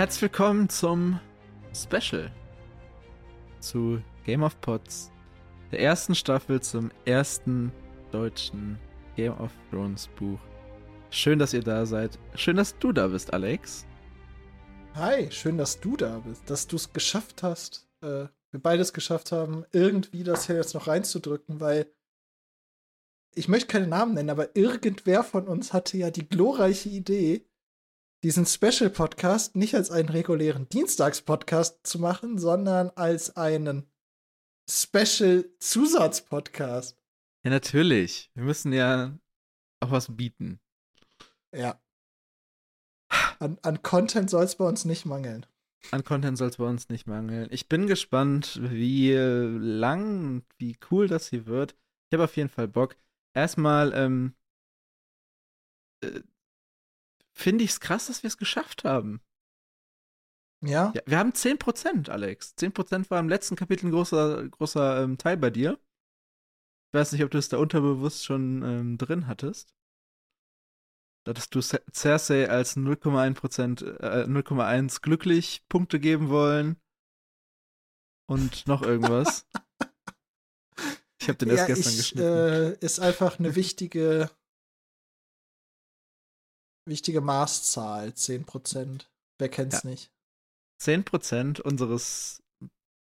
herzlich willkommen zum Special zu Game of Pots, der ersten Staffel zum ersten deutschen Game of Thrones Buch. Schön, dass ihr da seid. Schön, dass du da bist, Alex. Hi, schön, dass du da bist, dass du es geschafft hast, äh, wir beides geschafft haben, irgendwie das hier jetzt noch reinzudrücken, weil ich möchte keine Namen nennen, aber irgendwer von uns hatte ja die glorreiche Idee, diesen Special-Podcast nicht als einen regulären Dienstags-Podcast zu machen, sondern als einen Special-Zusatz-Podcast. Ja, natürlich. Wir müssen ja auch was bieten. Ja. An, an Content soll es bei uns nicht mangeln. An Content soll es bei uns nicht mangeln. Ich bin gespannt, wie lang und wie cool das hier wird. Ich habe auf jeden Fall Bock. Erstmal, ähm, äh, finde ich es krass, dass wir es geschafft haben. Ja? ja? Wir haben 10%, Alex. 10% war im letzten Kapitel ein großer, großer ähm, Teil bei dir. Ich weiß nicht, ob du es da unterbewusst schon ähm, drin hattest. Da hattest du Cersei als 0,1%, äh, 0,1 glücklich Punkte geben wollen. Und noch irgendwas. ich habe den erst ja, gestern ich, geschnitten. Äh, ist einfach eine wichtige wichtige Maßzahl, 10%. Wer kennt's ja. nicht? 10% unseres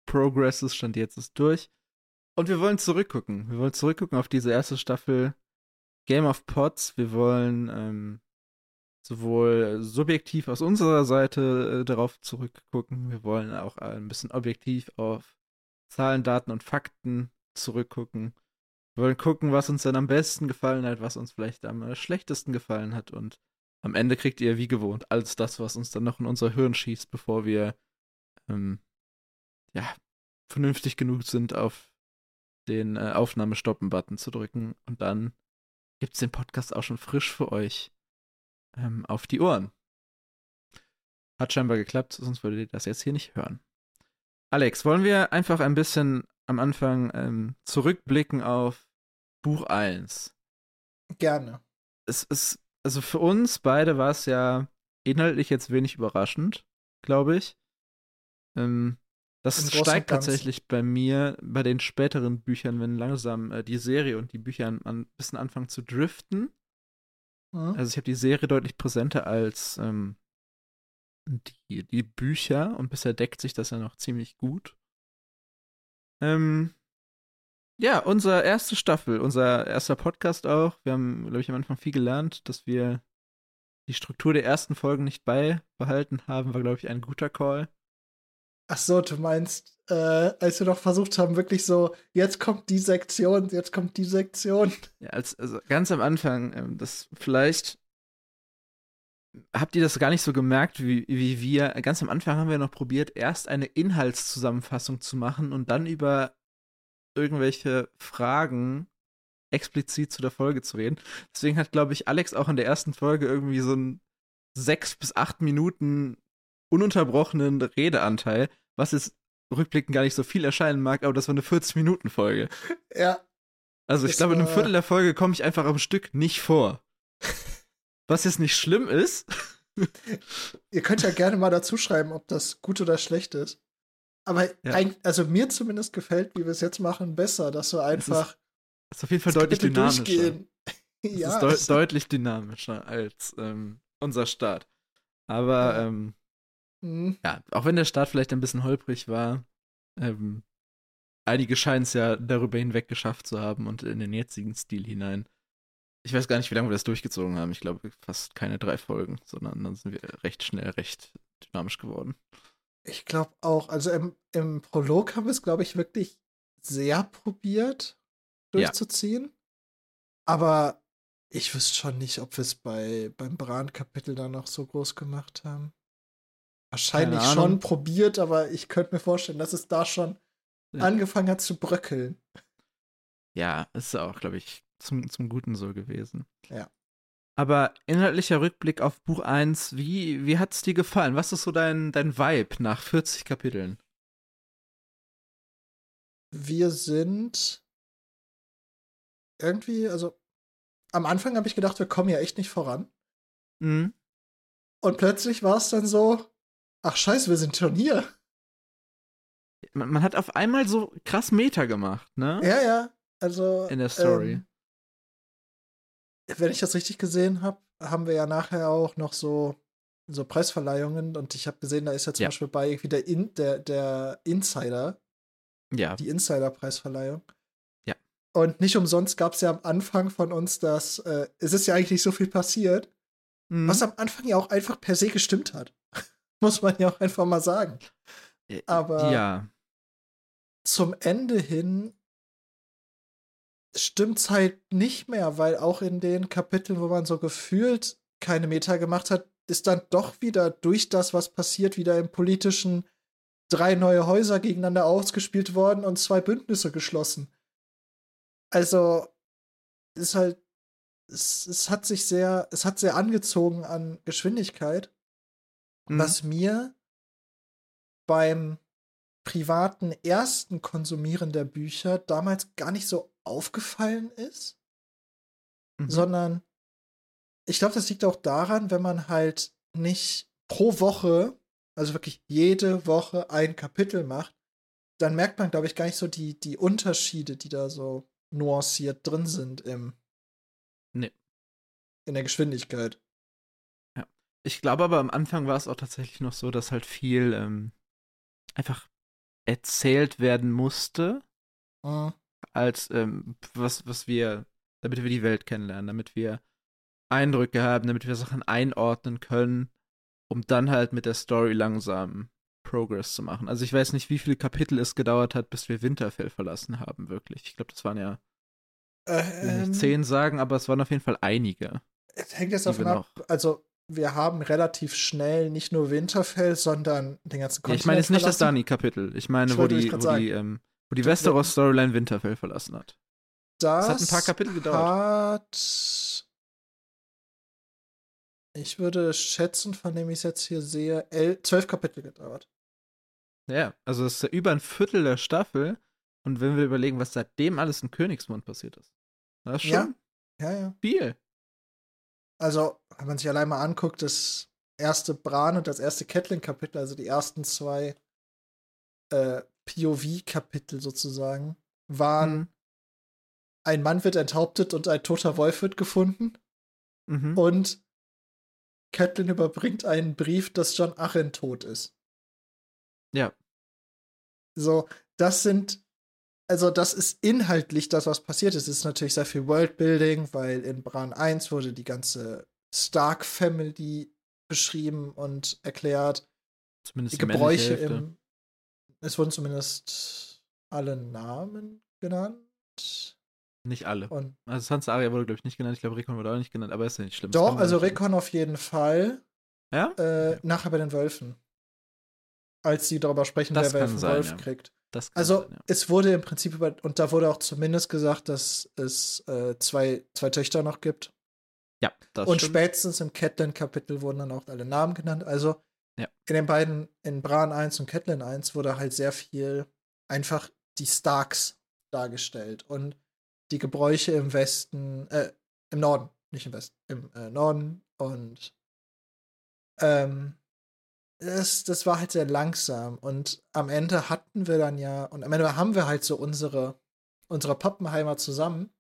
Progresses stand jetzt ist durch. Und wir wollen zurückgucken. Wir wollen zurückgucken auf diese erste Staffel Game of Pots. Wir wollen ähm, sowohl subjektiv aus unserer Seite äh, darauf zurückgucken. Wir wollen auch ein bisschen objektiv auf Zahlen, Daten und Fakten zurückgucken. Wir wollen gucken, was uns dann am besten gefallen hat, was uns vielleicht am äh, schlechtesten gefallen hat und am Ende kriegt ihr wie gewohnt alles das, was uns dann noch in unser Hirn schießt, bevor wir ähm, ja vernünftig genug sind, auf den äh, Aufnahme-Stoppen-Button zu drücken. Und dann gibt's den Podcast auch schon frisch für euch ähm, auf die Ohren. Hat scheinbar geklappt, sonst würdet ihr das jetzt hier nicht hören. Alex, wollen wir einfach ein bisschen am Anfang ähm, zurückblicken auf Buch 1? Gerne. Es ist also für uns beide war es ja inhaltlich jetzt wenig überraschend, glaube ich. Ähm, das steigt tatsächlich bei mir bei den späteren Büchern, wenn langsam äh, die Serie und die Bücher ein, ein bisschen anfangen zu driften. Mhm. Also ich habe die Serie deutlich präsenter als ähm, die, die Bücher und bisher deckt sich das ja noch ziemlich gut. Ähm, ja, unsere erste Staffel, unser erster Podcast auch. Wir haben, glaube ich, am Anfang viel gelernt, dass wir die Struktur der ersten Folgen nicht beibehalten haben, war, glaube ich, ein guter Call. Ach so, du meinst, äh, als wir noch versucht haben, wirklich so, jetzt kommt die Sektion, jetzt kommt die Sektion. Ja, als, also ganz am Anfang, ähm, das vielleicht habt ihr das gar nicht so gemerkt, wie, wie wir. Ganz am Anfang haben wir noch probiert, erst eine Inhaltszusammenfassung zu machen und dann über irgendwelche Fragen explizit zu der Folge zu reden. Deswegen hat, glaube ich, Alex auch in der ersten Folge irgendwie so einen sechs bis acht Minuten ununterbrochenen Redeanteil, was jetzt rückblickend gar nicht so viel erscheinen mag, aber das war eine 40-Minuten-Folge. Ja. Also ich glaube, in einem Viertel der Folge komme ich einfach am Stück nicht vor. Was jetzt nicht schlimm ist. Ihr könnt ja gerne mal dazu schreiben, ob das gut oder schlecht ist. Aber ja. also mir zumindest gefällt, wie wir es jetzt machen, besser, dass wir einfach. Das ist, ist auf jeden Fall deutlich dynamischer. Durchgehen. ja, ist deut deutlich dynamischer als ähm, unser Start. Aber ja. Ähm, mhm. ja, auch wenn der Start vielleicht ein bisschen holprig war, ähm, einige scheinen es ja darüber hinweg geschafft zu haben und in den jetzigen Stil hinein. Ich weiß gar nicht, wie lange wir das durchgezogen haben. Ich glaube fast keine drei Folgen, sondern dann sind wir recht schnell recht dynamisch geworden. Ich glaube auch. Also im, im Prolog haben wir es, glaube ich, wirklich sehr probiert durchzuziehen. Ja. Aber ich wüsste schon nicht, ob wir es bei, beim Bran-Kapitel dann noch so groß gemacht haben. Wahrscheinlich schon probiert, aber ich könnte mir vorstellen, dass es da schon ja. angefangen hat zu bröckeln. Ja, ist auch, glaube ich, zum, zum Guten so gewesen. Ja. Aber inhaltlicher Rückblick auf Buch 1, wie, wie hat es dir gefallen? Was ist so dein, dein Vibe nach 40 Kapiteln? Wir sind irgendwie, also am Anfang habe ich gedacht, wir kommen ja echt nicht voran. Mhm. Und plötzlich war es dann so, ach scheiße, wir sind schon hier. Man, man, hat auf einmal so krass Meta gemacht, ne? Ja, ja. Also. In der Story. Ähm, wenn ich das richtig gesehen habe, haben wir ja nachher auch noch so, so Preisverleihungen und ich habe gesehen, da ist ja zum ja. Beispiel bei irgendwie der, In, der, der Insider. Ja. Die Insider-Preisverleihung. Ja. Und nicht umsonst gab es ja am Anfang von uns das, äh, es ist ja eigentlich nicht so viel passiert, mhm. was am Anfang ja auch einfach per se gestimmt hat. Muss man ja auch einfach mal sagen. Äh, Aber ja. zum Ende hin stimmt's halt nicht mehr, weil auch in den Kapiteln, wo man so gefühlt keine Meta gemacht hat, ist dann doch wieder durch das, was passiert, wieder im politischen drei neue Häuser gegeneinander ausgespielt worden und zwei Bündnisse geschlossen. Also ist halt, es, es hat sich sehr, es hat sehr angezogen an Geschwindigkeit, mhm. was mir beim privaten ersten Konsumieren der Bücher damals gar nicht so aufgefallen ist, mhm. sondern ich glaube, das liegt auch daran, wenn man halt nicht pro Woche, also wirklich jede Woche ein Kapitel macht, dann merkt man, glaube ich, gar nicht so die, die Unterschiede, die da so nuanciert drin sind im nee. in der Geschwindigkeit. Ja. Ich glaube aber am Anfang war es auch tatsächlich noch so, dass halt viel ähm, einfach erzählt werden musste. Mhm als ähm, was, was wir, damit wir die Welt kennenlernen, damit wir Eindrücke haben, damit wir Sachen einordnen können, um dann halt mit der Story langsam Progress zu machen. Also ich weiß nicht, wie viele Kapitel es gedauert hat, bis wir Winterfell verlassen haben, wirklich. Ich glaube, das waren ja ähm, nicht zehn sagen, aber es waren auf jeden Fall einige. Es hängt jetzt davon ab, also wir haben relativ schnell nicht nur Winterfell, sondern den ganzen Kontinent ja, Ich meine jetzt nicht das Dani-Kapitel. Ich meine, ich wo die, wo die ähm, wo die Westeros-Storyline Winterfell verlassen hat. Das, das hat ein paar Kapitel gedauert. Hat, ich würde schätzen, von dem ich es jetzt hier sehe, zwölf Kapitel gedauert. Ja, also es ist ja über ein Viertel der Staffel. Und wenn wir überlegen, was seitdem alles in Königsmund passiert ist. Das ist schon ja, ja, ja. viel. Also, wenn man sich allein mal anguckt, das erste Bran und das erste Catelyn-Kapitel, also die ersten zwei äh, POV-Kapitel sozusagen waren, mhm. ein Mann wird enthauptet und ein toter Wolf wird gefunden. Mhm. Und Catelyn überbringt einen Brief, dass John Arryn tot ist. Ja. So, das sind, also das ist inhaltlich das, was passiert ist. Es ist natürlich sehr viel Worldbuilding, weil in Bran 1 wurde die ganze Stark Family beschrieben und erklärt. Zumindest die, die Gebräuche im, es wurden zumindest alle Namen genannt. Nicht alle. Und also Sansa Arya wurde, glaube ich, nicht genannt. Ich glaube, Rickon wurde auch nicht genannt, aber ist ja nicht schlimm. Doch, also Rickon auf jeden Fall. Ja? Äh, okay. Nachher bei den Wölfen. Als sie darüber sprechen, das wer welchen sein, Wolf ja. kriegt. also, sein, ja. es wurde im Prinzip über, und da wurde auch zumindest gesagt, dass es äh, zwei, zwei Töchter noch gibt. Ja, das Und stimmt. spätestens im Catelyn-Kapitel wurden dann auch alle Namen genannt. Also, ja. In den beiden, in Bran 1 und Catelyn 1, wurde halt sehr viel einfach die Starks dargestellt und die Gebräuche im Westen, äh, im Norden, nicht im Westen, im äh, Norden und ähm, das, das war halt sehr langsam und am Ende hatten wir dann ja, und am Ende haben wir halt so unsere, unsere Pappenheimer zusammen,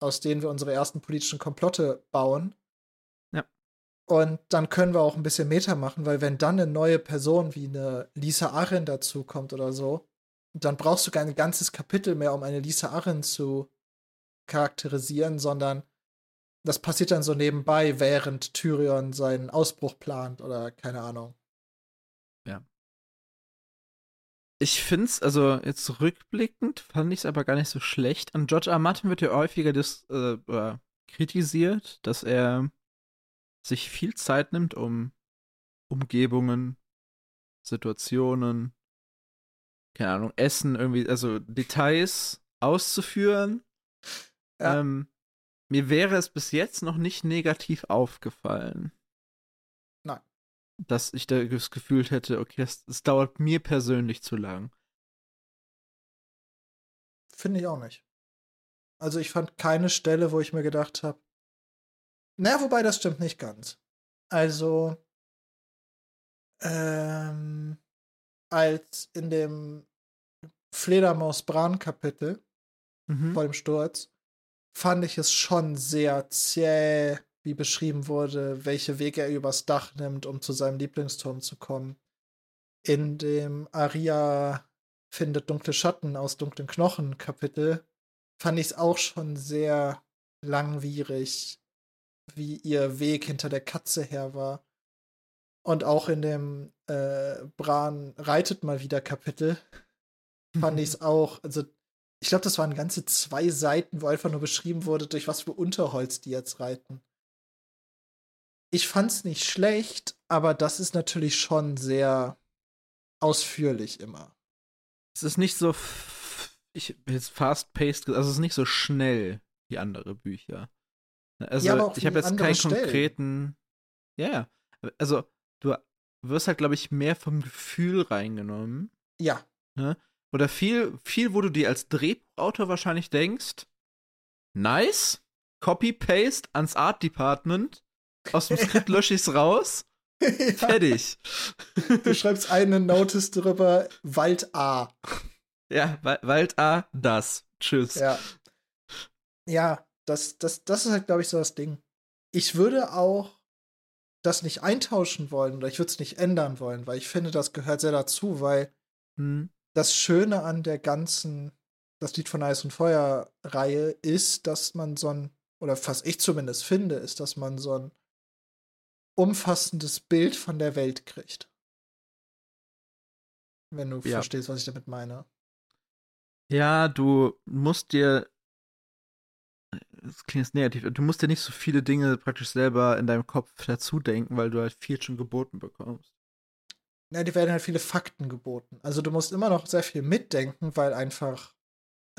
aus denen wir unsere ersten politischen Komplotte bauen und dann können wir auch ein bisschen Meta machen, weil wenn dann eine neue Person wie eine Lisa Arryn dazukommt oder so, dann brauchst du kein ganzes Kapitel mehr, um eine Lisa Arryn zu charakterisieren, sondern das passiert dann so nebenbei, während Tyrion seinen Ausbruch plant oder keine Ahnung. Ja. Ich find's, also jetzt rückblickend, fand ich es aber gar nicht so schlecht. An George R. Martin wird ja häufiger das, äh, kritisiert, dass er sich viel Zeit nimmt, um Umgebungen, Situationen, keine Ahnung, Essen, irgendwie, also Details auszuführen. Ja. Ähm, mir wäre es bis jetzt noch nicht negativ aufgefallen. Nein. Dass ich das Gefühl hätte, okay, das, das dauert mir persönlich zu lang. Finde ich auch nicht. Also ich fand keine Stelle, wo ich mir gedacht habe, na, wobei das stimmt nicht ganz. Also, ähm, als in dem Fledermaus-Bran-Kapitel Mhm. vor dem Sturz, fand ich es schon sehr zäh, wie beschrieben wurde, welche Wege er übers Dach nimmt, um zu seinem Lieblingsturm zu kommen. In dem Aria findet dunkle Schatten aus dunklen Knochen Kapitel fand ich es auch schon sehr langwierig, wie ihr Weg hinter der Katze her war. Und auch in dem äh, Bran reitet mal wieder Kapitel fand ich es auch, also ich glaube, das waren ganze zwei Seiten, wo einfach nur beschrieben wurde, durch was für Unterholz die jetzt reiten. Ich fand's nicht schlecht, aber das ist natürlich schon sehr ausführlich immer. Es ist nicht so, ich jetzt fast-paced, also es ist nicht so schnell wie andere Bücher. Also Ja, ich habe jetzt keinen Stellen. konkreten, ja, ja, also du wirst halt, glaube ich, mehr vom Gefühl reingenommen. Ja, Oder viel, viel, wo du dir als Drehbuchautor wahrscheinlich denkst, nice, Copy-Paste ans Art Department, aus dem Skript lösche ich's raus, ja. fertig. Du schreibst eine Notice drüber, Wald A. ja, Wa- Wald A, das. Tschüss. Ja. Ja, das, das, das ist halt, glaube ich, so das Ding. Ich würde auch das nicht eintauschen wollen oder ich würde es nicht ändern wollen, weil ich finde, das gehört sehr dazu, weil Hm. das Schöne an der ganzen Das Lied von Eis und Feuer Reihe ist, dass man so ein, oder was ich zumindest finde, ist, dass man so ein umfassendes Bild von der Welt kriegt. Wenn du Ja. verstehst, was ich damit meine. Ja, du musst dir. Das klingt jetzt negativ. Du musst dir nicht so viele Dinge praktisch selber in deinem Kopf dazu denken, weil du halt viel schon geboten bekommst. Ja, die werden halt viele Fakten geboten. Also du musst immer noch sehr viel mitdenken, weil einfach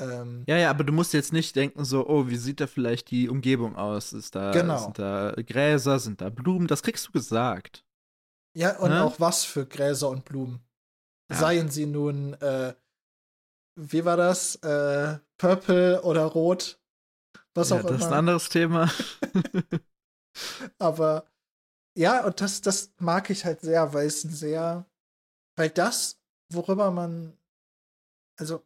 ähm, Ja, ja, aber du musst jetzt nicht denken, so, oh, wie sieht da vielleicht die Umgebung aus? Ist da, Genau. Sind da Gräser, sind da Blumen? Das kriegst du gesagt. Ja, und Ne? auch was für Gräser und Blumen. Ja. Seien sie nun, äh, wie war das? Äh, Purple oder Rot? Was ja, auch das ist ein immer. anderes Thema. Aber ja, und das, das mag ich halt sehr, weil es ein sehr, weil das, worüber man, also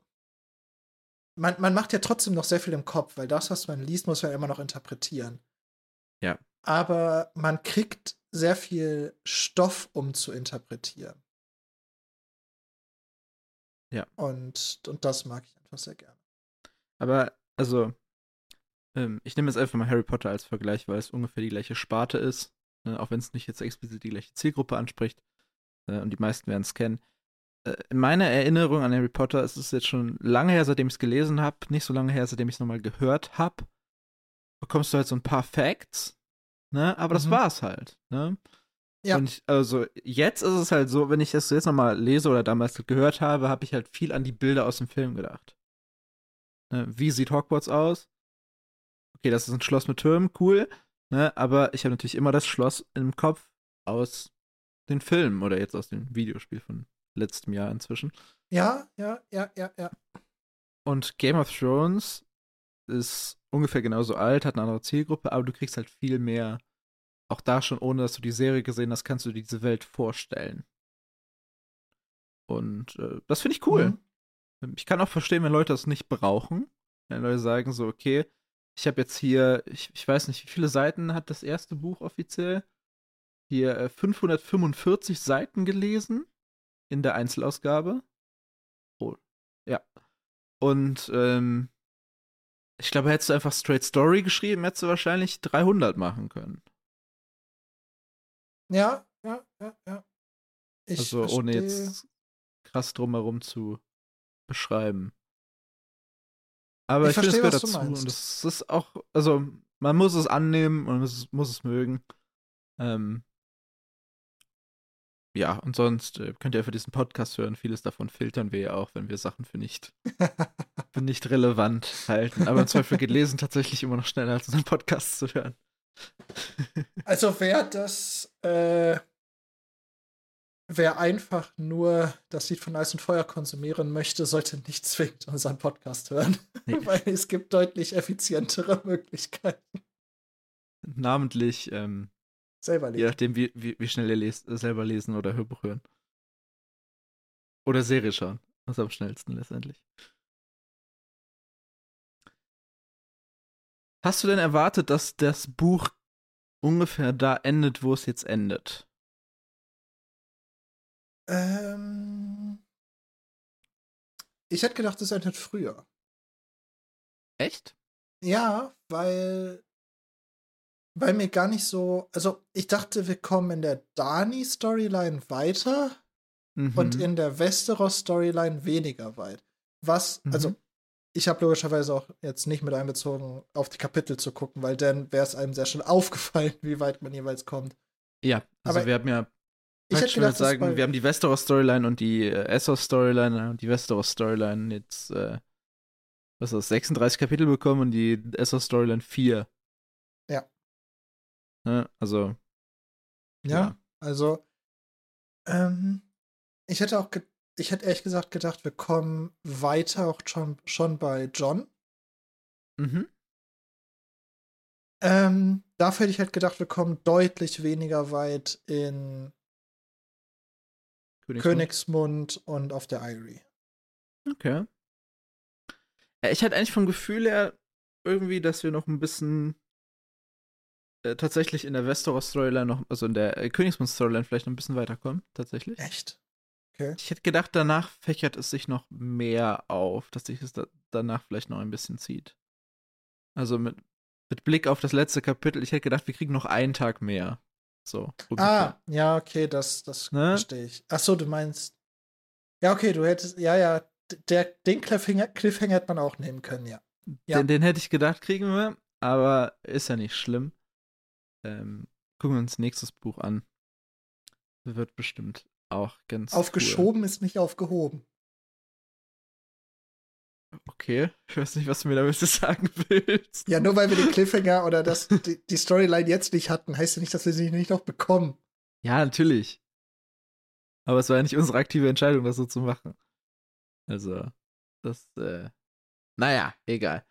man, man macht ja trotzdem noch sehr viel im Kopf, weil das, was man liest, muss man immer noch interpretieren. Ja. Aber man kriegt sehr viel Stoff, um zu interpretieren. Ja. Und, und das mag ich einfach sehr gerne. Aber, also, ähm, ich nehme jetzt einfach mal Harry Potter als Vergleich, weil es ungefähr die gleiche Sparte ist. Ne? Auch wenn es nicht jetzt explizit die gleiche Zielgruppe anspricht. Äh, und die meisten werden es kennen. Äh, in meiner Erinnerung an Harry Potter ist es jetzt schon lange her, seitdem ich es gelesen habe. Nicht so lange her, seitdem ich es nochmal gehört habe. Bekommst du halt so ein paar Facts. Ne? Aber das Mhm. war's halt. Ne? Ja. Und ich, also jetzt ist es halt so, wenn ich das jetzt nochmal lese oder damals gehört habe, habe ich halt viel an die Bilder aus dem Film gedacht. Ne, wie sieht Hogwarts aus? Okay, das ist ein Schloss mit Türmen, cool. Ne, aber ich habe natürlich immer das Schloss im Kopf aus den Filmen oder jetzt aus dem Videospiel von letztem Jahr inzwischen. Ja, ja, ja, ja, ja. Und Game of Thrones ist ungefähr genauso alt, hat eine andere Zielgruppe, aber du kriegst halt viel mehr. Auch da schon, ohne dass du die Serie gesehen hast, kannst du dir diese Welt vorstellen. Und äh, das finde ich cool. Mhm. Ich kann auch verstehen, wenn Leute das nicht brauchen. Wenn Leute sagen so, okay, ich habe jetzt hier, ich, ich weiß nicht, wie viele Seiten hat das erste Buch offiziell? Hier äh, 545 Seiten gelesen in der Einzelausgabe. Oh, ja. Und ähm, ich glaube, hättest du einfach Straight Story geschrieben, hättest du wahrscheinlich 300 machen können. Ja, ja, ja, ja. Ich also ohne verstehe. jetzt krass drumherum zu beschreiben. Aber Ich ich, finde, es verstehe, gehört was du dazu. Und das ist auch, also man muss es annehmen und man muss, muss es mögen. Ähm, ja, und sonst äh, könnt ihr für diesen Podcast hören. Vieles davon filtern wir ja auch, wenn wir Sachen für nicht, für nicht relevant halten. Aber im Zweifel geht Lesen tatsächlich immer noch schneller, als unseren Podcast zu hören. Also wer das, äh, wer einfach nur das Lied von Eis und Feuer konsumieren möchte, sollte nicht zwingend unseren Podcast hören. Nee. Weil es gibt deutlich effizientere Möglichkeiten. Namentlich ähm, Selber lesen. Je nachdem, wie, wie, wie schnell ihr lest, selber lesen oder Hörbuch hören. Oder Serie schauen. Das ist am schnellsten letztendlich. Hast du denn erwartet, dass das Buch ungefähr da endet, wo es jetzt endet? Ähm, ich hätte gedacht, es endet früher. Echt? Ja, weil weil mir gar nicht so, also ich dachte, wir kommen in der Dani-Storyline weiter mhm. und in der Westeros-Storyline weniger weit. Was, mhm. also ich habe logischerweise auch jetzt nicht mit einbezogen, auf die Kapitel zu gucken, weil dann wäre es einem sehr schnell aufgefallen, wie weit man jeweils kommt. Ja, also Aber wir haben ja ich hätte gedacht, sagen, wir haben die Westeros-Storyline und die äh, Essos-Storyline und die Westeros-Storyline jetzt, äh, was ist das, 36 Kapitel bekommen und die Essos-Storyline 4. Ja. Ne? Also. Ja, ja, also, ähm, ich hätte auch ich hätte ehrlich gesagt gedacht, wir kommen weiter auch schon, schon bei John. Mhm. Ähm, dafür hätte ich halt gedacht, wir kommen deutlich weniger weit in Königsmund, Königsmund und auf der Irie. Okay. Ja, ich hatte eigentlich vom Gefühl her irgendwie, dass wir noch ein bisschen äh, tatsächlich in der Westeros-Storyline noch, also in der äh, Königsmund-Storyline vielleicht noch ein bisschen weiterkommen, tatsächlich. Echt? Okay. Ich hätte gedacht, danach fächert es sich noch mehr auf, dass sich es da danach vielleicht noch ein bisschen zieht. Also mit, mit Blick auf das letzte Kapitel, ich hätte gedacht, wir kriegen noch einen Tag mehr. So. Ungefähr. Ah, ja, okay, das, das ne? verstehe ich. Ach so, du meinst. Ja, okay, du hättest, ja, ja, der, den Cliffhanger, Cliffhanger hätte man auch nehmen können, ja. ja. Den, den hätte ich gedacht, kriegen wir, aber ist ja nicht schlimm. Ähm, gucken wir uns nächstes Buch an. Wird bestimmt auch ganz. Aufgeschoben cool. ist nicht aufgehoben. Okay, ich weiß nicht, was du mir damit sagen willst. Ja, nur weil wir den Cliffhanger oder das, die, die Storyline jetzt nicht hatten, heißt ja nicht, dass wir sie nicht noch bekommen. Ja, natürlich. Aber es war ja nicht unsere aktive Entscheidung, das so zu machen. Also, das, äh, naja, egal.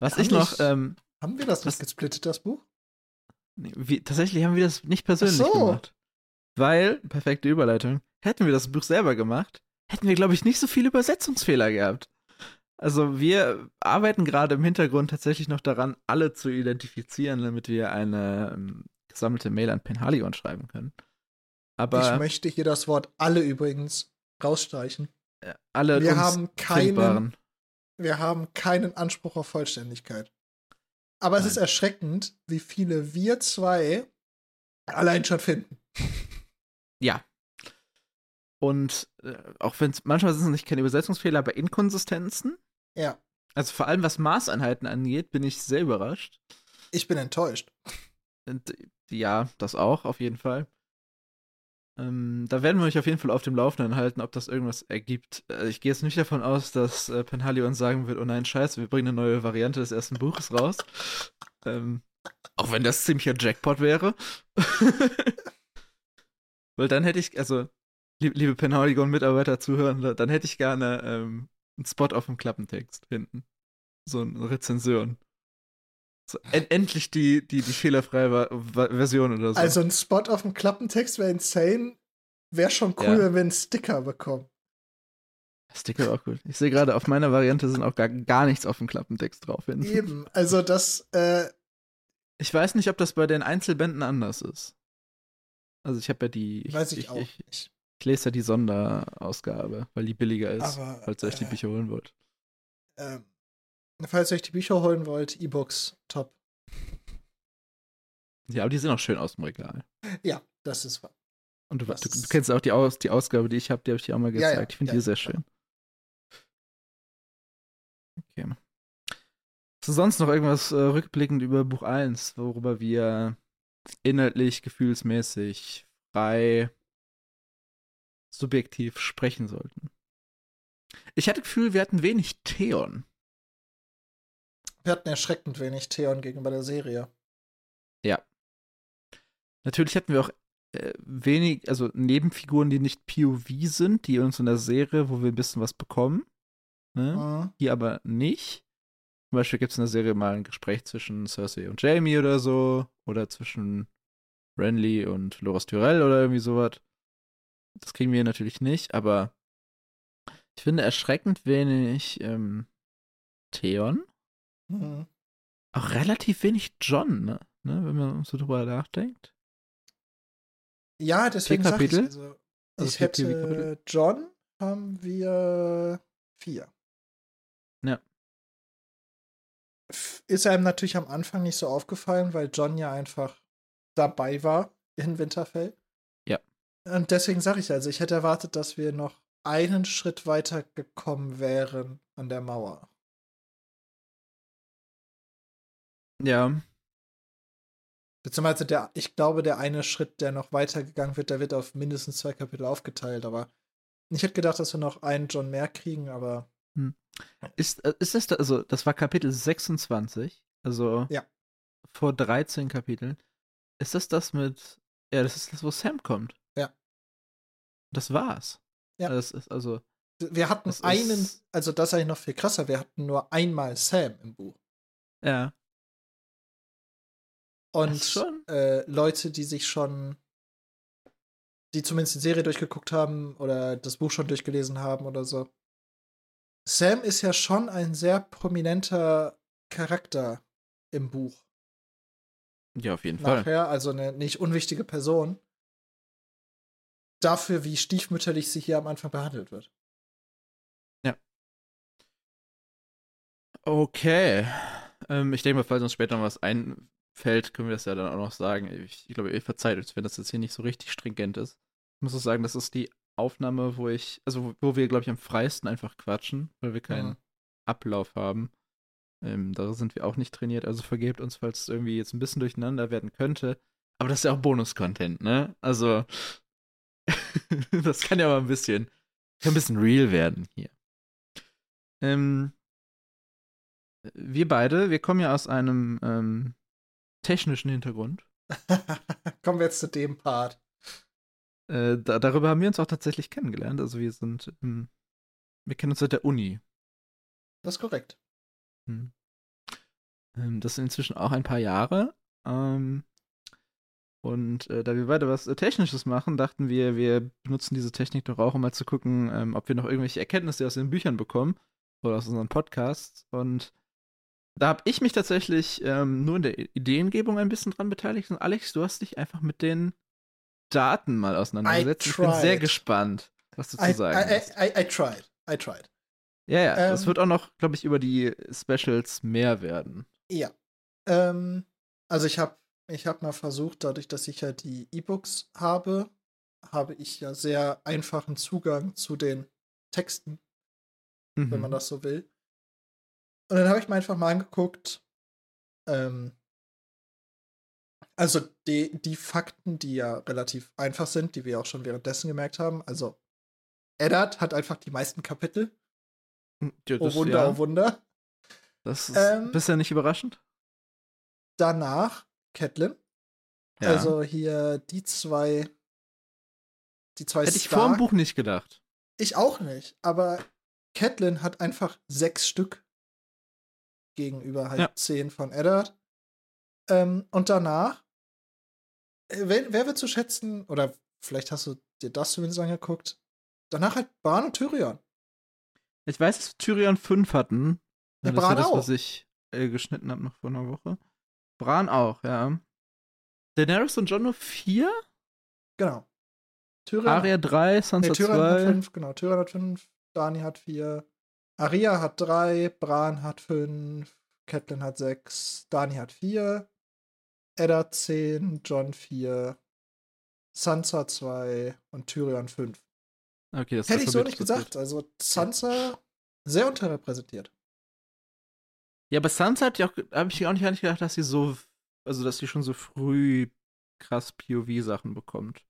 Was haben ich noch, ähm, Haben wir das nicht gesplittet, das Buch? Wie, tatsächlich haben wir das nicht persönlich so. gemacht. Weil, perfekte Überleitung, hätten wir das Buch selber gemacht, hätten wir, glaube ich, nicht so viele Übersetzungsfehler gehabt. Also wir arbeiten gerade im Hintergrund tatsächlich noch daran, alle zu identifizieren, damit wir eine ähm, gesammelte Mail an Penhalion schreiben können. Aber ich möchte hier das Wort alle übrigens rausstreichen. Alle wir haben keinen, wir haben keinen Anspruch auf Vollständigkeit. Aber Nein. es ist erschreckend, wie viele wir zwei allein schon finden. Ja. Und äh, auch wenn es manchmal sind es nicht keine Übersetzungsfehler, aber Inkonsistenzen. Ja. Also vor allem was Maßeinheiten angeht, bin ich sehr überrascht. Ich bin enttäuscht. Und, ja, das auch, auf jeden Fall. Ähm, da werden wir euch auf jeden Fall auf dem Laufenden halten, ob das irgendwas ergibt. Äh, ich gehe jetzt nicht davon aus, dass äh, Penhalion sagen wird, oh nein, scheiße, wir bringen eine neue Variante des ersten Buches raus. ähm, auch wenn das ziemlicher Jackpot wäre. Weil dann hätte ich, also, liebe, liebe Penhaligon-Mitarbeiter zuhören, dann hätte ich gerne ähm, einen Spot auf dem Klappentext hinten. So eine Rezension. So, en endlich die, die, die fehlerfreie Version oder so. Also ein Spot auf dem Klappentext wäre insane. Wäre schon cool, ja. wenn wir einen Sticker bekommen. Sticker auch gut. Ich sehe gerade, auf meiner Variante sind auch gar, gar nichts auf dem Klappentext drauf. Hinten. Eben, also das, äh, Ich weiß nicht, ob das bei den Einzelbänden anders ist. Also ich habe ja die. Weiß ich, ich auch ich, nicht. Ich lese ja die Sonderausgabe, weil die billiger ist, Aber, falls ihr euch die äh, Bücher holen wollt. Ähm, falls ihr euch die Bücher holen wollt, E-Books, top. Ja, aber die sind auch schön aus dem Regal. Ja, das ist wahr. Und du, du, du, kennst auch die, Aus, die Ausgabe, die ich habe, die habe ich dir auch mal gezeigt. Ja, ja, ich finde ja, die sehr schön. Okay. Hast du sonst noch irgendwas äh, rückblickend über Buch 1, worüber wir inhaltlich, gefühlsmäßig, frei, subjektiv sprechen sollten. Ich hatte das Gefühl, wir hatten wenig Theon. Wir hatten erschreckend wenig Theon gegenüber der Serie. Ja. Natürlich hatten wir auch äh, wenig, also Nebenfiguren, die nicht POV sind, die uns in der Serie, wo wir ein bisschen was bekommen. Ne? Mhm. Hier aber nicht. Zum Beispiel gibt es in der Serie mal ein Gespräch zwischen Cersei und Jamie oder so. Oder zwischen Renly und Loras Tyrell oder irgendwie sowas. Das kriegen wir natürlich nicht, aber ich finde erschreckend wenig ähm, Theon. Mhm. Auch relativ wenig John, ne? ne? Wenn man so drüber nachdenkt. Ja, deswegen sag ich, also, also ich hätte John haben wir vier. Ja. Ist einem natürlich am Anfang nicht so aufgefallen, weil John ja einfach dabei war in Winterfell. Und deswegen sage ich also, ich hätte erwartet, dass wir noch einen Schritt weiter gekommen wären an der Mauer. Ja. Beziehungsweise der, ich glaube, der eine Schritt, der noch weitergegangen wird, der wird auf mindestens zwei Kapitel aufgeteilt, aber ich hätte gedacht, dass wir noch einen John mehr kriegen, aber. Hm. Ist, äh, ist das, da, also, das war Kapitel 26, also ja. vor 13 Kapiteln. Ist das das mit, ja, das ist das, wo Sam kommt? Das war's. Ja. Das ist also. Wir hatten einen, also das ist eigentlich noch viel krasser, wir hatten nur einmal Sam im Buch. Ja. Und äh, Leute, die sich schon, die zumindest die Serie durchgeguckt haben oder das Buch schon durchgelesen haben oder so. Sam ist ja schon ein sehr prominenter Charakter im Buch. Ja, auf jeden Nachher, Fall. also eine nicht unwichtige Person. Dafür, wie stiefmütterlich sie hier am Anfang behandelt wird. Ja. Okay. Ähm, ich denke mal, falls uns später noch was ein, fällt, können wir das ja dann auch noch sagen. Ich, ich glaube, ihr verzeiht uns, wenn das jetzt hier nicht so richtig stringent ist. Ich muss auch sagen, das ist die Aufnahme, wo ich, also wo wir, glaube ich, am freisten einfach quatschen, weil wir keinen mhm. Ablauf haben. Ähm, da sind wir auch nicht trainiert, also vergebt uns, falls es irgendwie jetzt ein bisschen durcheinander werden könnte. Aber das ist ja auch Bonus-Content, ne? Also, das kann ja mal ein bisschen, kann ein bisschen real werden hier. Ähm, wir beide, wir kommen ja aus einem ähm, technischen Hintergrund. Kommen wir jetzt zu dem Part. Äh, da, darüber haben wir uns auch tatsächlich kennengelernt. Also wir sind, ähm, wir kennen uns seit der Uni. Das ist korrekt. Hm. Ähm, das sind inzwischen auch ein paar Jahre. Ähm, und äh, da wir beide was äh, Technisches machen, dachten wir, wir benutzen diese Technik doch auch, um mal zu gucken, ähm, ob wir noch irgendwelche Erkenntnisse aus den Büchern bekommen oder aus unseren Podcasts. Und da habe ich mich tatsächlich ähm, nur in der Ideengebung ein bisschen dran beteiligt. Und Alex, du hast dich einfach mit den Daten mal auseinandergesetzt. Ich bin sehr gespannt, was du zu sagen I, hast. I, I, I tried. I tried. Ja, ja, ähm, das wird auch noch, glaube ich, über die Specials mehr werden. Ja. Ähm, also ich habe ich hab mal versucht, dadurch, dass ich ja die E-Books habe, habe ich ja sehr einfachen Zugang zu den Texten, mhm. wenn man mhm. das so will. Und dann habe ich mir einfach mal angeguckt, ähm, also die, die Fakten, die ja relativ einfach sind, die wir auch schon währenddessen gemerkt haben. Also Eddard hat einfach die meisten Kapitel. Hm, ja, oh das, oh Wunder, ja. oh Wunder. Das ist ähm, bisher nicht überraschend. Danach Catelyn. Ja. Also hier die zwei. Die zwei Hätte Stark. ich vor dem Buch nicht gedacht. Ich auch nicht. Aber Catelyn hat einfach sechs Stück gegenüber halt ja. 10 von Eddard. Ähm, und danach, äh, wer, wer, wird zu schätzen, oder vielleicht hast du dir das zumindest angeguckt, danach halt Bran und Tyrion. Ich weiß, dass Tyrion 5 hatten. Ja, das Bran das, auch. was ich äh, geschnitten habe noch vor einer Woche. Bran auch, ja. Daenerys und Jon nur 4? Genau. Tyrion, Arya 3, Sansa nee, Tyrion 2. Hat 5, genau. Tyrion hat 5, Dani hat 4, Aria hat drei, Bran hat fünf, Catelyn hat sechs, Dani hat vier, Edda zehn, John vier, Sansa zwei und Tyrion fünf. Okay, das Hätte ich so nicht gesagt. Also Sansa sehr unterrepräsentiert. Ja, aber Sansa hat ja auch, habe ich auch nicht gedacht, dass sie so, also dass sie schon so früh krass POV-Sachen bekommt.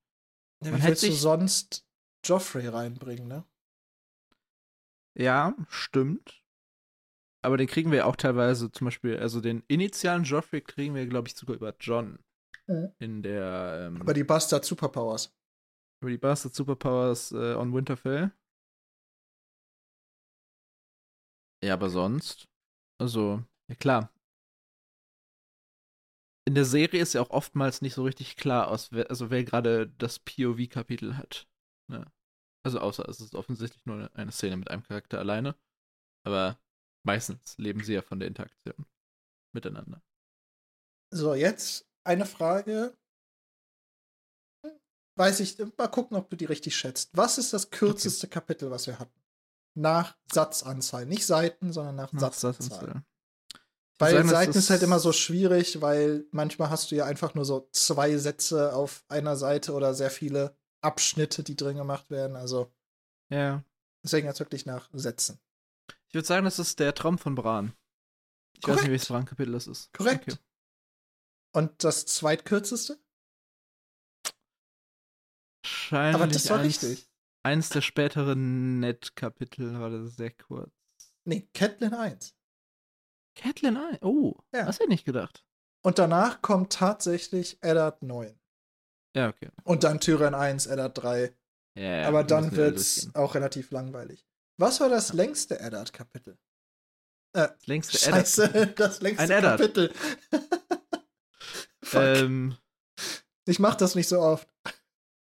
Ja, wie willst du sonst Joffrey reinbringen, ne? Ja, stimmt. Aber den kriegen wir auch teilweise zum Beispiel, also den initialen Joffrey kriegen wir, glaube ich, sogar über John. Mhm. In der. Ähm, über die Bastard Superpowers. Über die Bastard Superpowers äh, on Winterfell. Ja, aber sonst. Also, ja klar. In der Serie ist ja auch oftmals nicht so richtig klar aus, wer, also wer gerade das POV-Kapitel hat. Ne? Also außer es ist offensichtlich nur eine Szene mit einem Charakter alleine. Aber meistens leben sie ja von der Interaktion miteinander. So, jetzt eine Frage. Weiß ich, mal gucken, ob du die richtig schätzt. Was ist das kürzeste okay. Kapitel, was wir hatten? Nach Satzanzahl. Nicht Seiten, sondern nach, nach Satzanzahl. Satzanzahl. Weil sagen, Seiten ist halt immer so schwierig, weil manchmal hast du ja einfach nur so zwei Sätze auf einer Seite oder sehr viele Abschnitte, die drin gemacht werden. Also. Ja. Deswegen jetzt wirklich nach Sätzen. Ich würde sagen, das ist der Traum von Bran. Ich Korrekt. weiß nicht, welches Bran-Kapitel das ist. Korrekt. Okay. Und das zweitkürzeste? Wahrscheinlich. Aber das war eins, richtig. Eins der späteren Net-Kapitel war das sehr kurz. Nee, Catelyn 1. Catelyn 1? Oh, ja. das hätte ich nicht gedacht. Und danach kommt tatsächlich Eddard 9. Ja, okay. Und dann Tyrion 1, Eddard 3. Ja, ja, Aber dann wird's auch relativ langweilig. Was war das längste Eddard-Kapitel? Äh, das längste Scheiße, Eddard. das längste Ein Kapitel. ähm. Ich mach das nicht so oft.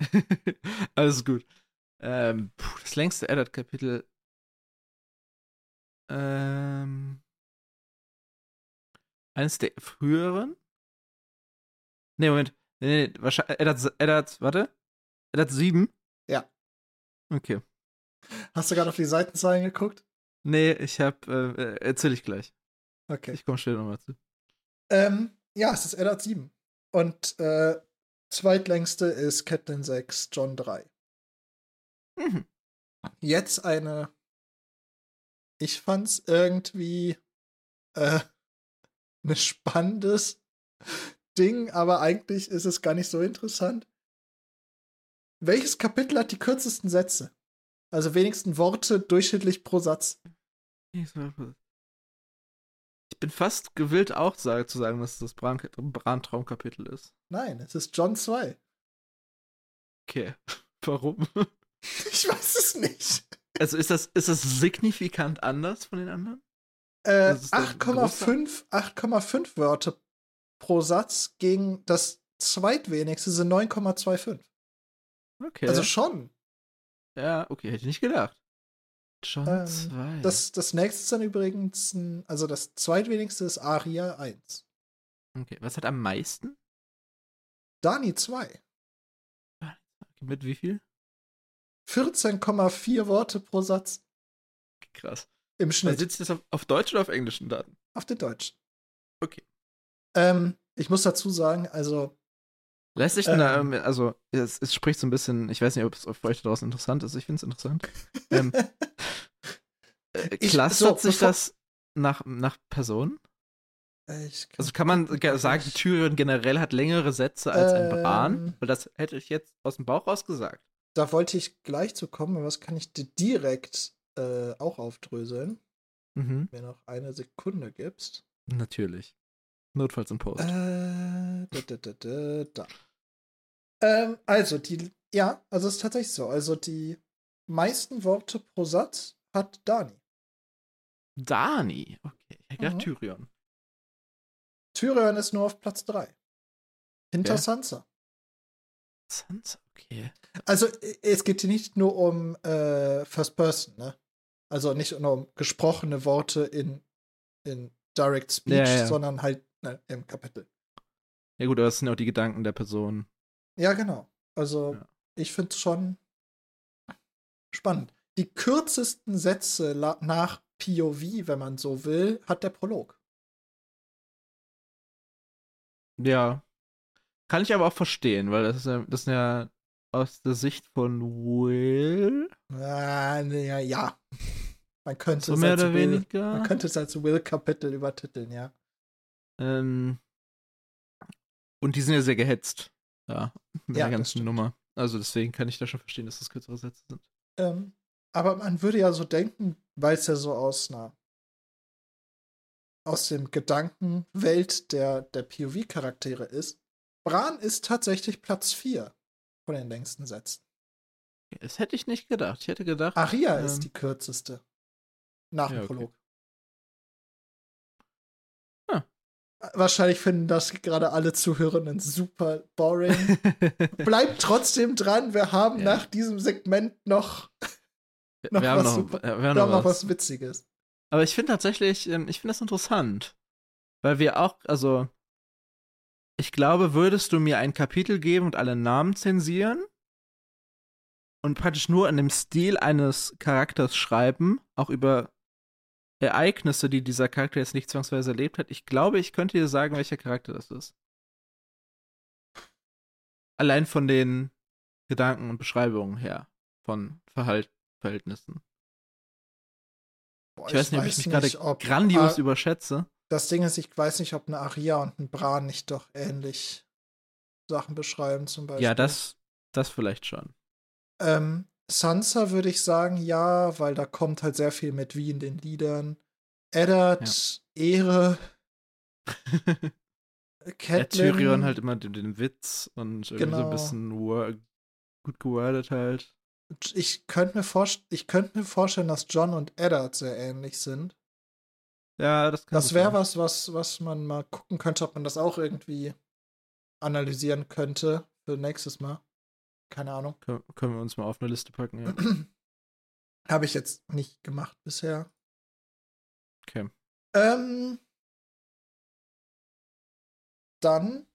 Alles gut. Ähm, puh, das längste Eddard-Kapitel. Ähm. Eines der früheren? Nee, Moment. Nee, nee, wahrscheinlich. Eddard, Eddard, warte. Eddard 7? Ja. Okay. Hast du gerade auf die Seitenzahlen geguckt? Nee, ich hab, äh, äh erzähl ich gleich. Okay. Ich komme später nochmal zu. Ähm, ja, es ist Eddard 7. Und äh, zweitlängste ist Catelyn 6, John 3. Mhm. Jetzt eine. Ich fand's irgendwie äh, ein spannendes Ding, aber eigentlich ist es gar nicht so interessant. Welches Kapitel hat die kürzesten Sätze? Also wenigsten Worte durchschnittlich pro Satz. Ich bin fast gewillt, auch zu sagen, dass es das Brandtraumkapitel ist. Nein, es ist John 2. Okay. Warum? Ich weiß es nicht. Also ist das, ist das signifikant anders von den anderen? Äh, 8,5 8,5 Wörter pro Satz gegen das zweitwenigste sind 9,25. Okay. Also schon. Ja, okay, hätte ich nicht gedacht. Schon ähm, zwei. Das, das nächste ist dann übrigens, also das zweitwenigste ist Aria 1. Okay, was hat am meisten? Dani 2. Mit wie viel? 14,4 Worte pro Satz. Krass. Im Schnitt. Sitzt das auf, auf Deutsch oder auf englischen Daten? Auf den Deutschen. Okay. Ähm, ich muss dazu sagen, also. Lässt sich denn ähm, da, also, es, es, spricht so ein bisschen, ich weiß nicht, ob es für euch draußen interessant ist, ich finde es interessant. ähm, äh, clustert so, sich das nach, nach Personen? also kann man sagen, Tyrion generell hat längere Sätze als ein Bran? Ähm. Weil das hätte ich jetzt aus dem Bauch raus gesagt. Da wollte ich gleich zu kommen, aber was kann ich dir direkt äh, auch aufdröseln? Mhm. Mir noch eine Sekunde gibst. Natürlich. Notfalls im Post. Äh, da, da, da, da. Ähm, also, die, ja, also es ist tatsächlich so. Also, die meisten Worte pro Satz hat Dani. Dani? Okay. Dachte mhm. Tyrion. Tyrion ist nur auf Platz 3. Hinter okay. Sansa. Sansa, okay. Also, es geht hier nicht nur um äh, First Person, ne? Also nicht nur um gesprochene Worte in, in Direct Speech, ja, ja. sondern halt ne, im Kapitel. Ja, gut, aber das sind auch die Gedanken der Person. Ja, genau. Also, ja. ich finde es schon spannend. Die kürzesten Sätze nach POV, wenn man so will, hat der Prolog. Ja. Kann ich aber auch verstehen, weil das ist das ist ja aus der Sicht von Will. Ah, ja, ja. Man könnte so es mehr als oder Will, weniger. Man könnte es als Will-Kapitel übertiteln, ja. Ähm, und die sind ja sehr gehetzt. Ja, mit ja, der ganzen Nummer. Also deswegen kann ich da schon verstehen, dass das kürzere Sätze sind. Ähm, aber man würde ja so denken, weil es ja so aus einer aus dem Gedankenwelt der, der POV-Charaktere ist. Bran ist tatsächlich Platz 4 von den längsten Sätzen. Das hätte ich nicht gedacht. Ich hätte gedacht. Aria ähm, ist die kürzeste. Nach dem ja, okay. Prolog. Wahrscheinlich finden das gerade alle Zuhörenden super boring. Bleibt trotzdem dran, wir haben ja. nach diesem Segment noch, noch, wir was, noch, super, wir noch, noch was. was Witziges. Aber ich finde tatsächlich, ähm, ich finde das interessant. Weil wir auch, also, ich glaube, würdest du mir ein Kapitel geben und alle Namen zensieren und praktisch nur in dem Stil eines Charakters schreiben, auch über Ereignisse, die dieser Charakter jetzt nicht zwangsweise erlebt hat, ich glaube, ich könnte dir sagen, welcher Charakter das ist. Allein von den Gedanken und Beschreibungen her, von Verhalt Verhältnissen. Boah, ich, weiß nicht, ob ich mich gerade grandios ah, überschätze. Das Ding ist, ich weiß nicht, ob eine Aria und ein Bran nicht doch ähnlich Sachen beschreiben, zum Beispiel. Ja, das, das vielleicht schon. Ähm, Sansa würde ich sagen, ja, weil da kommt halt sehr viel mit wie in den Liedern. Eddard, ja. Ehre. Catelyn. Ja, Tyrion halt immer den, den Witz und irgendwie genau. so ein genau. bisschen gut gewordet halt. Ich könnte mir, könnt mir vorstellen, dass John und Eddard sehr ähnlich sind. Ja, das kann Das wäre was, was, was man mal gucken könnte, ob man das auch irgendwie analysieren könnte für nächstes Mal. Keine Ahnung. Kön können wir uns mal auf eine Liste packen, ja. Habe ich jetzt nicht gemacht bisher. Okay. Ähm, dann,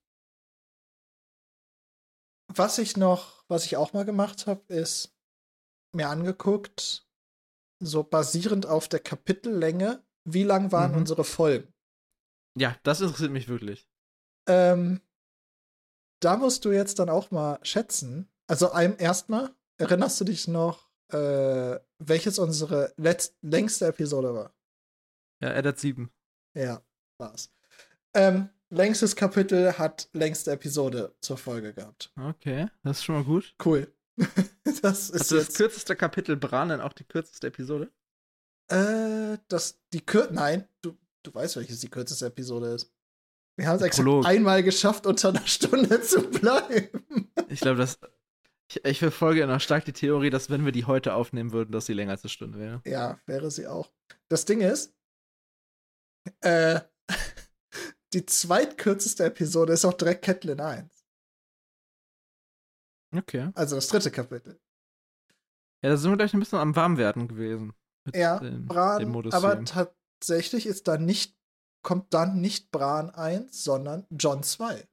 was ich noch, was ich auch mal gemacht habe, ist mir angeguckt, so basierend auf der Kapitellänge, wie lang waren mhm. unsere Folgen? Ja, das interessiert mich wirklich. Ähm, da musst du jetzt dann auch mal schätzen, also erstmal, erinnerst du dich noch, äh, welches unsere letzt längste Episode war? Ja, Eddard 7. Ja, war's. Ähm, längstes Kapitel hat längste Episode zur Folge gehabt. Okay, das ist schon mal gut. Cool. das ist also das kürzeste Kapitel Bran dann auch die kürzeste Episode? Äh, das, die Kür Nein, du, du weißt, welches die kürzeste Episode ist. Wir haben es exakt einmal geschafft, unter einer Stunde zu bleiben. Ich glaube, das, ich, ich verfolge ja noch stark die Theorie, dass wenn wir die heute aufnehmen würden, dass sie länger als eine Stunde wäre. Ja, wäre sie auch. Das Ding ist, äh, die zweitkürzeste Episode ist auch direkt Catelyn 1. Okay. Also das dritte Kapitel. Ja, da sind wir gleich ein bisschen am Warmwerden gewesen. Ja, dem, Bran, dem aber tatsächlich ist da nicht, kommt dann nicht Bran 1, sondern John 2.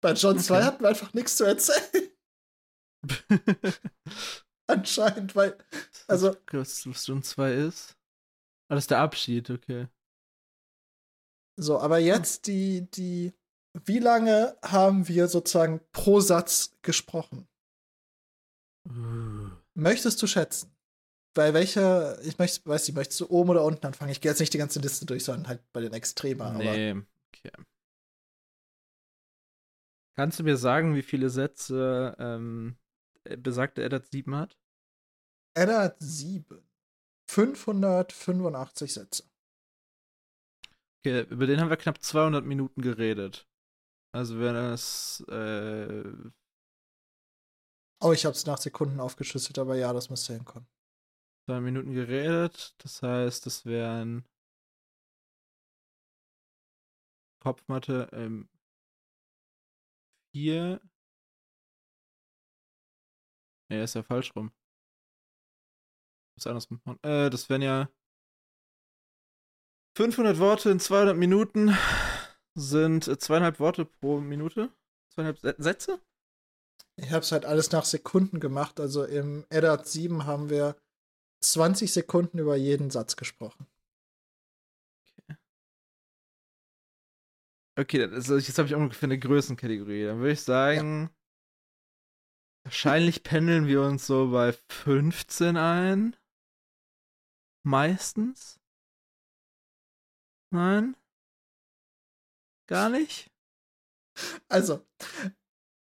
Bei John okay. 2 hatten wir einfach nichts zu erzählen. Anscheinend, weil. Also. Was, was Stunde 2 ist? Ah, das ist der Abschied, okay. So, aber jetzt die, die. Wie lange haben wir sozusagen pro Satz gesprochen? Uh. Möchtest du schätzen? Bei welcher, ich möchte, weiß nicht, möchtest du oben oder unten anfangen? Ich gehe jetzt nicht die ganze Liste durch, sondern halt bei den Extremen. Nee, okay. Kannst du mir sagen, wie viele Sätze ähm, äh, besagte Eddard 7 hat? Eddard 7. 585 Sätze. Okay, über den haben wir knapp 200 Minuten geredet. Also wenn es äh Oh, ich hab's nach Sekunden aufgeschlüsselt, aber ja, das müsste hinkommen. Zwei Minuten geredet, das heißt, das wären Kopfmatte ähm, vier Nee, ist ja falsch rum. Was anders machen. Äh, das wären ja 500 Worte in 200 Minuten sind zweieinhalb Worte pro Minute. Zweieinhalb Sätze? Ich habe es halt alles nach Sekunden gemacht. Also im Eddard 7 haben wir 20 Sekunden über jeden Satz gesprochen. Okay. Also jetzt habe ich ungefähr eine Größenkategorie. Dann würde ich sagen, ja. Wahrscheinlich pendeln wir uns so bei 15 ein. Meistens. Nein? Gar nicht? Also,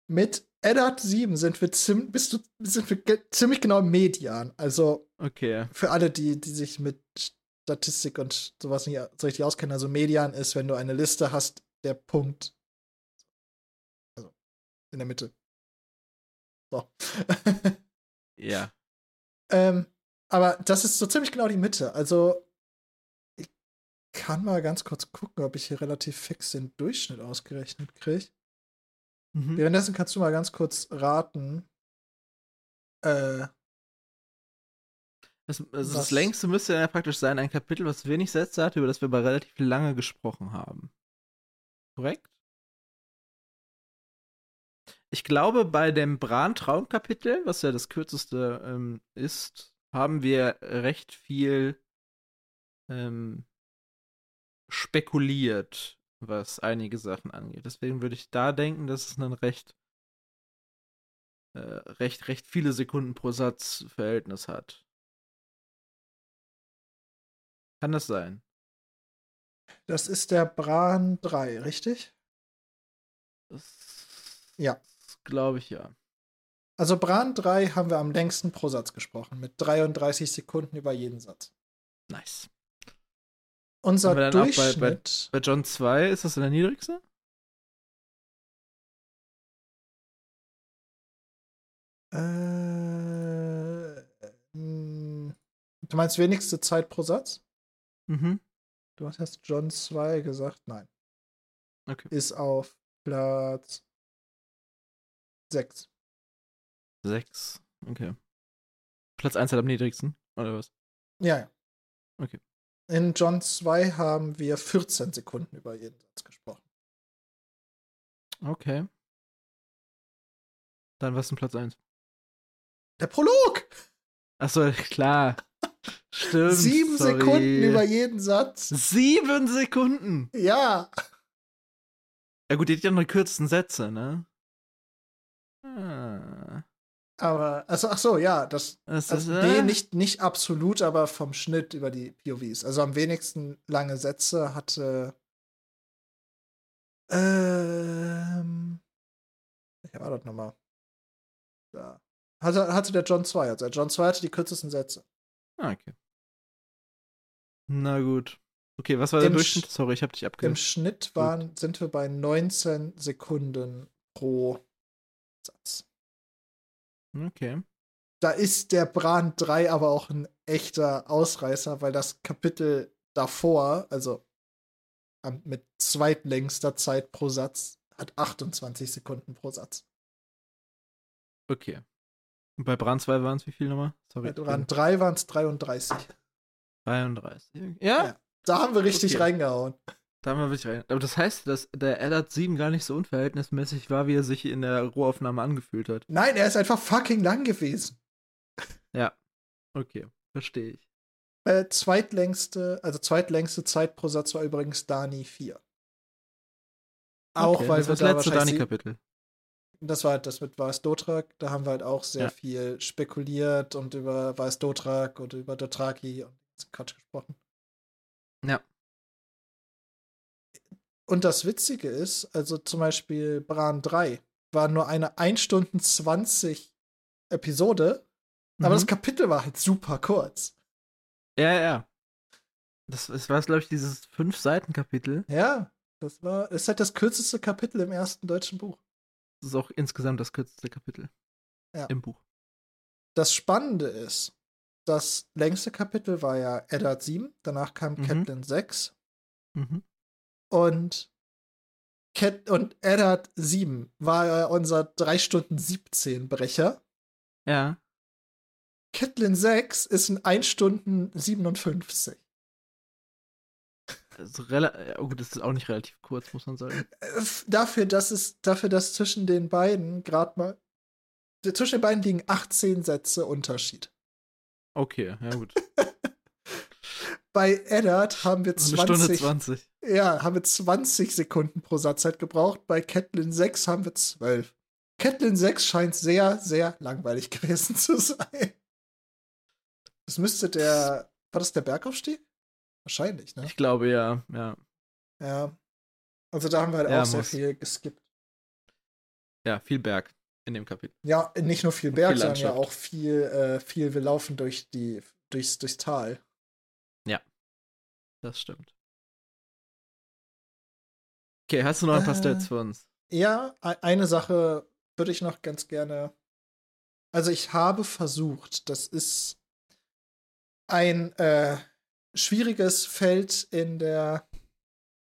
mit Eddard 7 sind wir, zim bist du, sind wir ziemlich genau im Median. Also, okay. für alle, die, die sich mit Statistik und sowas nicht so richtig auskennen, also Median ist, wenn du eine Liste hast, der Punkt. Also, in der Mitte. So. ja. Ähm, aber das ist so ziemlich genau die Mitte. Also, kann mal ganz kurz gucken, ob ich hier relativ fix den Durchschnitt ausgerechnet kriege. Mhm. Währenddessen kannst du mal ganz kurz raten. Äh, das, also das längste müsste ja praktisch sein, ein Kapitel, was wenig Sätze hat, über das wir aber relativ lange gesprochen haben. Korrekt? Ich glaube, bei dem Bran-Traum-Kapitel, was ja das kürzeste ähm, ist, haben wir recht viel ähm, spekuliert, was einige Sachen angeht. Deswegen würde ich da denken, dass es ein recht, äh, recht, recht viele Sekunden pro Satz Verhältnis hat. Kann das sein? Das ist der Bran 3, richtig? Das ja. Glaube ich ja. Also Bran 3 haben wir am längsten pro Satz gesprochen, mit 33 Sekunden über jeden Satz. Nice. Unser Durchschnitt. Bei, bei, bei, John 2 ist das der niedrigste? Äh, du meinst wenigste Zeit pro Satz? Mhm. Du hast John 2 gesagt? Nein. Okay. Ist auf Platz 6. 6. Okay. Platz 1 hat am niedrigsten, oder was? Ja, ja. Okay. In John 2 haben wir 14 Sekunden über jeden Satz gesprochen. Okay. Dann was ist denn Platz 1? Der Prolog! Achso, klar. Stimmt. Sieben sorry. Sekunden über jeden Satz. Sieben Sekunden? Ja. Ja, gut, die hat ja noch die kürzesten Sätze, ne? Ah. Aber, also, ach so, ja, das, das also, ist, nee, äh? nicht, nicht absolut, aber vom Schnitt über die POVs. Also am wenigsten lange Sätze hatte, ähm, ich war das nochmal. Da. Hatte, hatte der John 2, also der John 2 hatte die kürzesten Sätze. Ah, okay. Na gut. Okay, was war der Im Durchschnitt? Sorry, ich habe dich abgehört. Im Schnitt waren, sind wir bei 19 Sekunden pro Satz. Okay. Da ist der Bran 3 aber auch ein echter Ausreißer, weil das Kapitel davor, also mit zweitlängster Zeit pro Satz, hat 28 Sekunden pro Satz. Okay. Und bei Bran 2 waren es wie viel nochmal? Sorry. Bei Bran 3 waren es 33. 33. Ja? ja? Da haben wir richtig okay. reingehauen. Da haben wir wirklich rein. Aber das heißt, dass der Eddard 7 gar nicht so unverhältnismäßig war, wie er sich in der Rohaufnahme angefühlt hat. Nein, er ist einfach fucking lang gewesen. Ja. Okay, verstehe ich. Äh, zweitlängste, also zweitlängste Zeit pro Satz war übrigens Dani 4. Auch okay, weil das wir das da letzte Dani-Kapitel. Das war halt das mit Weiß Dotrak. Da haben wir halt auch sehr ja. viel spekuliert und über Weiß Dotrak und über Dotraki und Quatsch gesprochen. Ja. Und das Witzige ist, also zum Beispiel Bran 3 war nur eine 1 Stunde 20 Episode, mhm. aber das mhm. Kapitel war halt super kurz. Ja, ja. Das, das war, glaube ich, dieses Fünf-Seiten-Kapitel. Ja, das war, ist halt das kürzeste Kapitel im ersten deutschen Buch. Das ist auch insgesamt das kürzeste Kapitel ja. im Buch. Das Spannende ist, das längste Kapitel war ja Eddard 7, danach kam mhm. Catelyn 6. Mhm. Und Cat und Eddard 7 war unser 3 Stunden 17 Brecher. Ja. Catelyn 6 ist ein 1 Stunden 57. Also, oh, das ist auch nicht relativ kurz, muss man sagen. Äh, dafür, dass es, dafür, dass zwischen den beiden gerade mal. Zwischen den beiden liegen 18 Sätze Unterschied. Okay, ja gut. Bei Eddard haben wir 20. Eine Stunde 20. Ja, haben wir 20 Sekunden pro Satzzeit gebraucht. Bei Catelyn 6 haben wir 12. Catelyn 6 scheint sehr, sehr langweilig gewesen zu sein. Das müsste der. War das der Bergaufstieg? Wahrscheinlich, ne? Ich glaube ja, ja. Ja. Also da haben wir halt ja, auch sehr viel geskippt. Ja, viel Berg in dem Kapitel. Ja, nicht nur viel Berg, viel sondern ja auch viel, äh, viel, wir laufen durch die, durchs, durchs Tal. Das stimmt. Okay, hast du noch ein paar äh, Stats für uns? Ja, eine Sache würde ich noch ganz gerne. Also ich habe versucht, das ist ein, äh, schwieriges Feld in der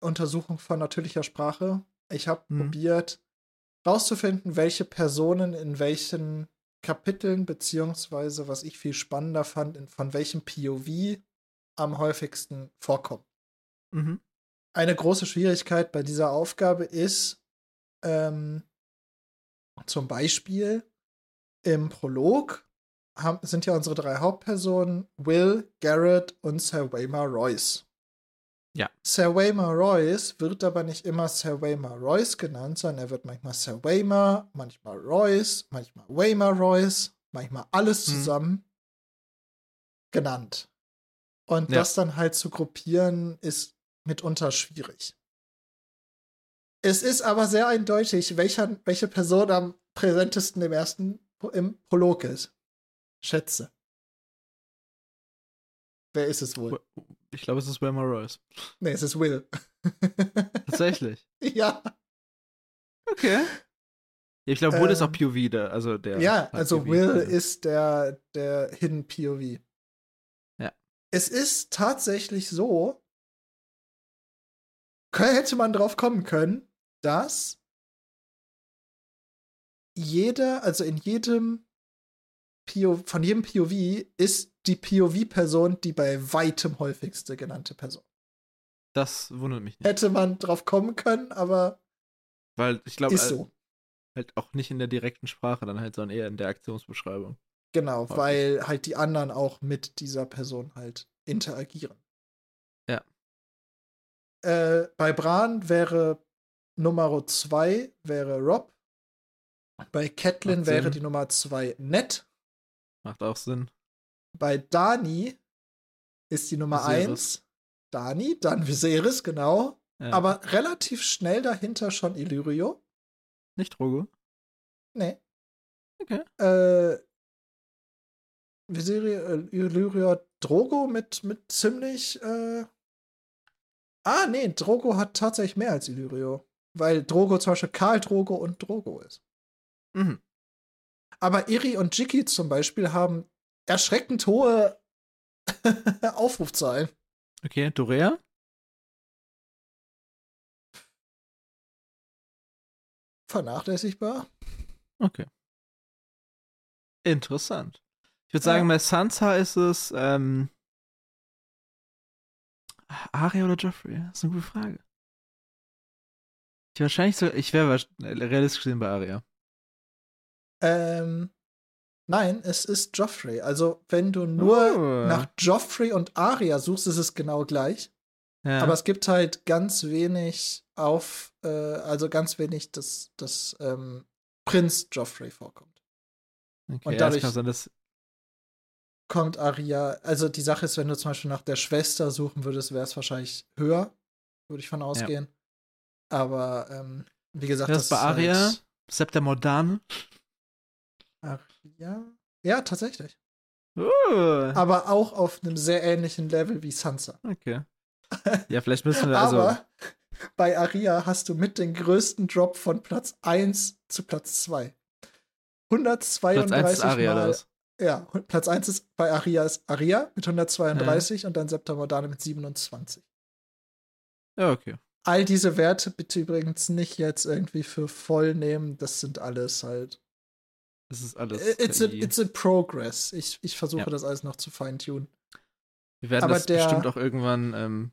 Untersuchung von natürlicher Sprache. Ich habe Hm. probiert, rauszufinden, welche Personen in welchen Kapiteln, beziehungsweise, was ich viel spannender fand, in, von welchem POV am häufigsten vorkommen. Mhm. Eine große Schwierigkeit bei dieser Aufgabe ist, ähm, zum Beispiel im Prolog haben, sind ja unsere drei Hauptpersonen Will, Garrett und Sir Waymar Royce. Ja. Sir Waymar Royce wird aber nicht immer Sir Waymar Royce genannt, sondern er wird manchmal Sir Waymar, manchmal Royce, manchmal Waymar Royce, manchmal alles Mhm. zusammen genannt. Und Ja. das dann halt zu gruppieren, ist mitunter schwierig. Es ist aber sehr eindeutig, welcher, welche Person am präsentesten im ersten im Prolog ist. Schätze. Wer ist es wohl? Ich glaube, es ist Wilmer Royce. Nee, es ist Will. Tatsächlich. ja. Okay. Ich glaube, Wood ist auch Ähm, POV da, also der. Ja, also Will ist der, der Hidden POV. Es ist tatsächlich so, hätte man drauf kommen können, dass jeder, also in jedem POV, von jedem POV ist die POV-Person die bei weitem häufigste genannte Person. Das wundert mich nicht. Hätte man drauf kommen können, aber Weil ich glaube, ist so. halt auch nicht in der direkten Sprache, dann halt, sondern eher in der Aktionsbeschreibung. Genau, häufig. weil halt die anderen auch mit dieser Person halt interagieren. Ja. Äh, bei Bran wäre Nummer 2 wäre Rob. Bei Catelyn wäre Sinn. die Nummer 2 Ned. Macht auch Sinn. Bei Dani ist die Nummer Viserys. 1 Dani, dann Viserys, genau. Ja. Aber relativ schnell dahinter schon Illyrio. Nicht Drogo. Nee. Okay. Äh, Viserio, äh, Illyrio Drogo mit, mit ziemlich. Äh ah, nee, Drogo hat tatsächlich mehr als Illyrio. Weil Drogo zum Beispiel Karl Drogo und Drogo ist. Mhm. Aber Iri und Jiki zum Beispiel haben erschreckend hohe Aufrufzahlen. Okay, Dorea? Vernachlässigbar. Okay. Interessant. Ich würde Ja. sagen, bei Sansa ist es ähm, Arya oder Joffrey? Das ist eine gute Frage. Ich wahrscheinlich so, ich wäre realistisch gesehen bei Arya. Ähm, nein, es ist Joffrey. Also, wenn du nur Oh. nach Joffrey und Arya suchst, ist es genau gleich. Ja. Aber es gibt halt ganz wenig auf, äh, also ganz wenig, dass, dass ähm, Prinz Joffrey vorkommt. okay, und ja, dadurch- es kann sein, dass Kommt Arya, also die Sache ist, wenn du zum Beispiel nach der Schwester suchen würdest, wäre es wahrscheinlich höher, würde ich von ausgehen. Aber ähm, wie gesagt, Ja, das das bei ist Arya? Halt Septa Mordane. Arya? Ja, tatsächlich. Oh. Aber auch auf einem sehr ähnlichen Level wie Sansa. Okay. Ja, vielleicht müssen wir also. Aber bei Aria hast du mit den größten Drop von Platz 1 zu Platz 2. 132 Platz 1 ist Aria Mal. Ja, Platz 1 ist bei Aria ist Aria mit 132 und dann Septa Mordane mit 27. Ja, okay. All diese Werte bitte übrigens nicht jetzt irgendwie für voll nehmen. Das sind alles halt. Das ist alles. It's a, it's a progress. Ich, ich versuche Ja. das alles noch zu feintunen. Wir werden aber das der- bestimmt auch irgendwann ähm,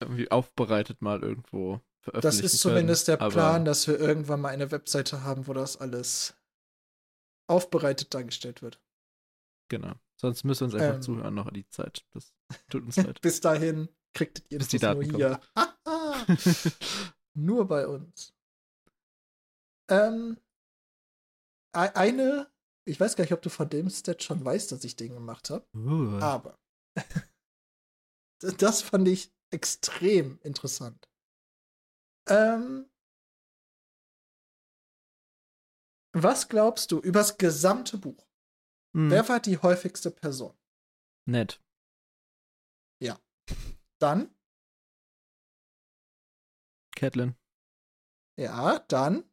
irgendwie aufbereitet mal irgendwo veröffentlichen. Das ist zumindest können, der aber- Plan, dass wir irgendwann mal eine Webseite haben, wo das alles aufbereitet dargestellt wird. Genau. Sonst müssen wir uns einfach Ähm. zuhören noch die Zeit. Das tut uns leid. Bis dahin kriegtet ihr Bis das die nur Daten hier. nur bei uns. Ähm, e- eine, ich weiß gar nicht, ob du von dem Stat schon weißt, dass ich den gemacht habe, uh, aber das fand ich extrem interessant. Ähm, was glaubst du übers gesamte Buch? hm, Wer war die häufigste Person? Nett. Dann, Catelyn. ja, dann,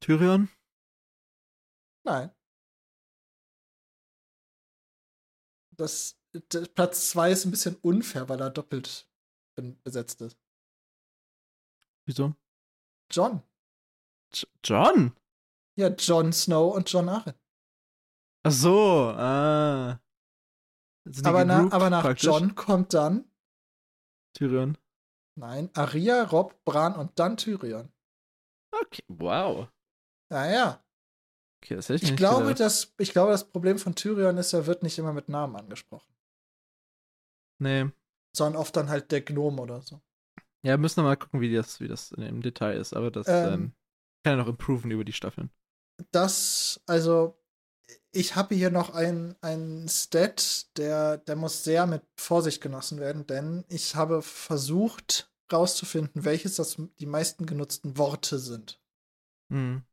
Tyrion. nein. Das Platz 2 ist ein bisschen unfair, weil er doppelt besetzt ist. Wieso? John. John? Ja, Jon Snow und John Arryn. Ach so, ah. Aber, na, aber, nach praktisch? John kommt dann Tyrion. Nein, Aria, Rob, Bran und dann Tyrion. Okay, wow. Ja, ja. Okay, das hätte ich, ich nicht glaube, dass, ich glaube, das Problem von Tyrion ist, er wird nicht immer mit Namen angesprochen. Nee. Sondern oft dann halt der Gnome oder so. Ja, müssen wir mal gucken, wie das, wie das im Detail ist. Aber das ähm, ähm, kann ja noch improven über die Staffeln. Das, also, ich habe hier noch einen, einen Stat, der, der muss sehr mit Vorsicht genossen werden, denn ich habe versucht rauszufinden, welches das die meisten genutzten Worte sind. Mhm.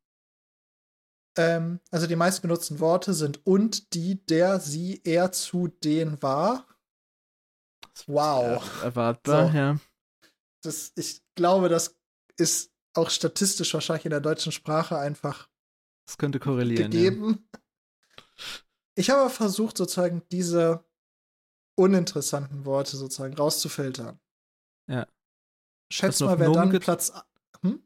Ähm, also die meisten genutzten Worte sind und, die, der, sie, er, zu, den, war. Wow. erwartbar, so. ja. Das, ich glaube, das ist auch statistisch wahrscheinlich in der deutschen Sprache einfach das könnte korrelieren, gegeben. Ja. Ich habe versucht, sozusagen diese uninteressanten Worte sozusagen rauszufiltern. Ja. Schätz mal, wer dann Platz. Hm?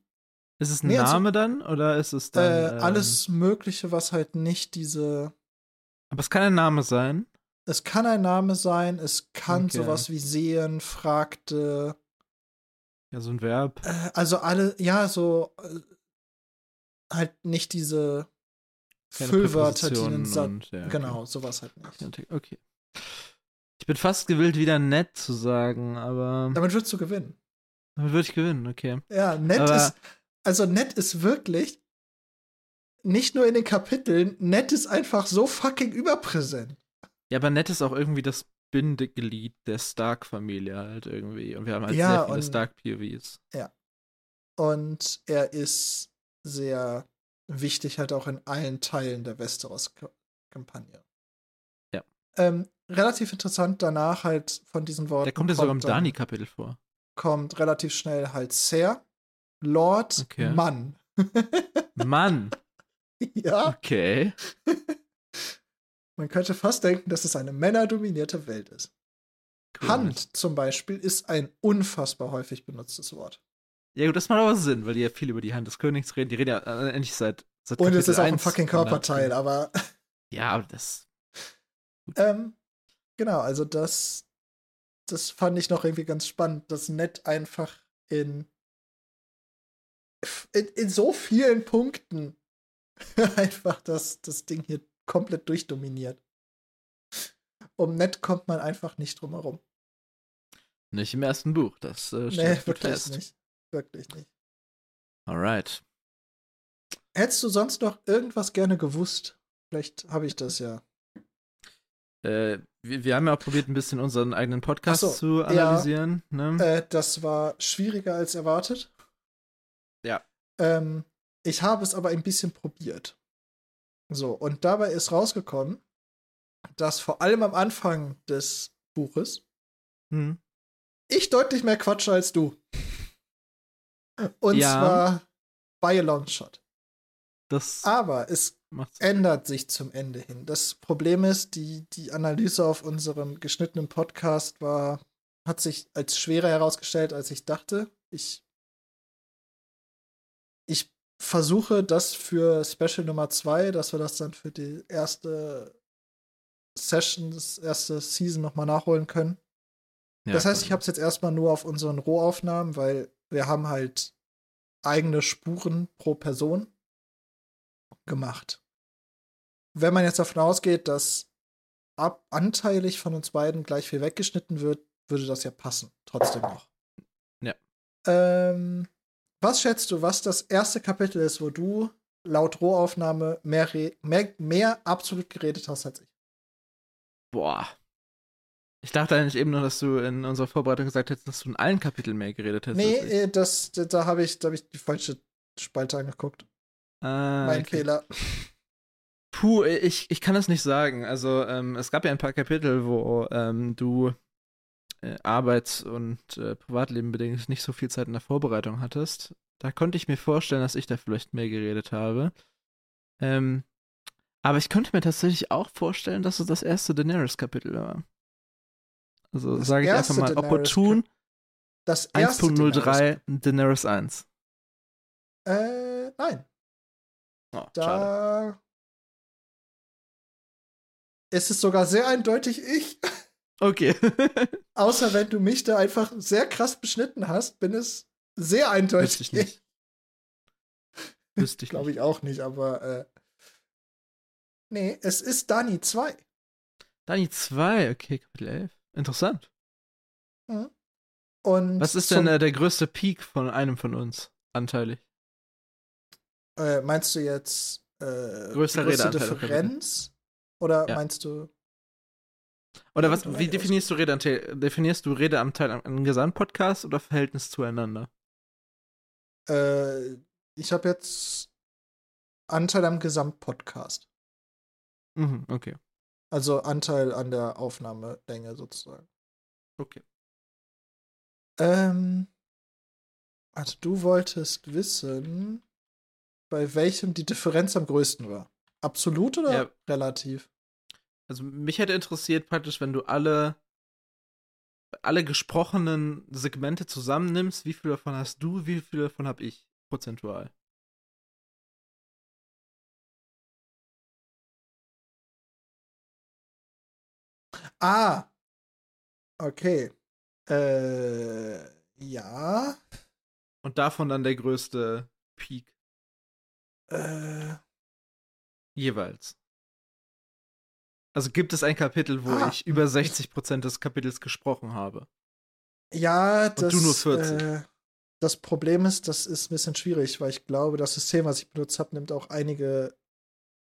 Ist es ein nee, also Name also, dann oder ist es dann. Äh, ähm, alles Mögliche, was halt nicht diese. Aber es kann ein Name sein. Es kann ein Name sein, es kann okay. sowas wie sehen, fragte. Ja, so ein Verb. Äh, also alle, ja, so äh, halt nicht diese Keine Füllwörter, die einen Satz. Ja, okay. Genau, sowas halt nicht. Okay. Ich bin fast gewillt, wieder nett zu sagen, aber. Damit würdest du gewinnen. Damit würde ich gewinnen, okay. Ja, nett aber ist. Also nett ist wirklich nicht nur in den Kapiteln, nett ist einfach so fucking überpräsent. Ja, aber nett ist auch irgendwie das Bindeglied der Stark-Familie halt irgendwie. Und wir haben halt ja, sehr viele Stark-POVs. Ja. Und er ist sehr wichtig halt auch in allen Teilen der Westeros-Kampagne. Ja. Ähm, relativ interessant danach halt von diesen Worten. Der kommt ja sogar im Dani-Kapitel vor. Kommt relativ schnell halt Ser, Lord, okay. Mann. Mann. ja. Okay. Man könnte fast denken, dass es eine männerdominierte Welt ist. Cool. Hand zum Beispiel ist ein unfassbar häufig benutztes Wort. Ja, gut, das macht aber Sinn, weil die ja viel über die Hand des Königs reden. Die reden ja äh, endlich seit, seit Und es ist auch ein fucking Körperteil, aber. Ja, aber das. Ähm, genau, also das. Das fand ich noch irgendwie ganz spannend, dass Nett einfach in, in, in so vielen Punkten einfach das, das Ding hier komplett durchdominiert. Um nett kommt man einfach nicht drum herum. Nicht im ersten Buch, das äh, steht nee, wirklich fest. nicht. Wirklich nicht. Alright. Hättest du sonst noch irgendwas gerne gewusst? Vielleicht habe ich das ja. Äh, wir, wir, haben ja auch probiert, ein bisschen unseren eigenen Podcast so, zu analysieren. Ja, ne? äh, das war schwieriger als erwartet. Ja. Ähm, ich habe es aber ein bisschen probiert. So, und dabei ist rausgekommen, dass vor allem am Anfang des Buches hm. ich deutlich mehr quatsche als du. Und ja. zwar bei a Long Shot. Das Aber es ändert sich zum Ende hin. Das Problem ist, die, die Analyse auf unserem geschnittenen Podcast war, hat sich als schwerer herausgestellt, als ich dachte. Ich versuche das für Special Nummer 2, dass wir das dann für die erste Session, das erste Season nochmal nachholen können. Ja, das heißt, ich habe es jetzt erstmal nur auf unseren Rohaufnahmen, weil wir haben halt eigene Spuren pro Person gemacht. Wenn man jetzt davon ausgeht, dass ab anteilig von uns beiden gleich viel weggeschnitten wird, würde das ja passen. Trotzdem noch. Ja. Ähm, was schätzt du, was das erste Kapitel ist, wo du laut Rohaufnahme mehr, mehr, mehr absolut geredet hast als ich? Boah. Ich dachte eigentlich eben nur, dass du in unserer Vorbereitung gesagt hättest, dass du in allen Kapiteln mehr geredet hättest. Nee, äh, das, da habe ich, hab ich die falsche Spalte angeguckt. Ah, mein okay. Fehler. Puh, ich, ich kann es nicht sagen. Also, ähm, es gab ja ein paar Kapitel, wo ähm, du äh, Arbeits- und äh, Privatleben bedingt nicht so viel Zeit in der Vorbereitung hattest. Da konnte ich mir vorstellen, dass ich da vielleicht mehr geredet habe. Ähm, aber ich könnte mir tatsächlich auch vorstellen, dass es das erste Daenerys-Kapitel war. Also sage ich einfach mal Daenerys opportun. Das 1.03 Daenerys 1. Äh, nein. Oh, da schade. ist es sogar sehr eindeutig ich. Okay. Außer wenn du mich da einfach sehr krass beschnitten hast, bin es sehr eindeutig Wüsste ich nicht. Wüsste ich Glaube ich auch nicht, aber äh, nee, es ist Dani 2. Dani 2, okay, Kapitel 11. Interessant. Mhm. Und Was ist denn äh, der größte Peak von einem von uns anteilig? Äh, meinst du jetzt äh, größte. Differenz? Oder Ja. meinst du Oder was, wie definierst du Redeanteil? Definierst du Redeanteil an einem Gesamtpodcast oder Verhältnis zueinander? Äh, ich habe jetzt Anteil am Gesamtpodcast. Mhm, okay. Also Anteil an der Aufnahmelänge sozusagen. Okay. Ähm, also du wolltest wissen, bei welchem die Differenz am größten war. Absolut oder Ja. relativ? Also mich hätte interessiert praktisch, wenn du alle alle gesprochenen Segmente zusammennimmst, wie viel davon hast du, wie viel davon habe ich prozentual? Ah. Okay. Äh, ja. Und davon dann der größte Peak Äh, jeweils. Also gibt es ein Kapitel, wo Ah. ich über 60% des Kapitels gesprochen habe. ja, das, du nur 40. Äh, das Problem ist, das ist ein bisschen schwierig, weil ich glaube, das System, was ich benutzt habe, nimmt auch einige,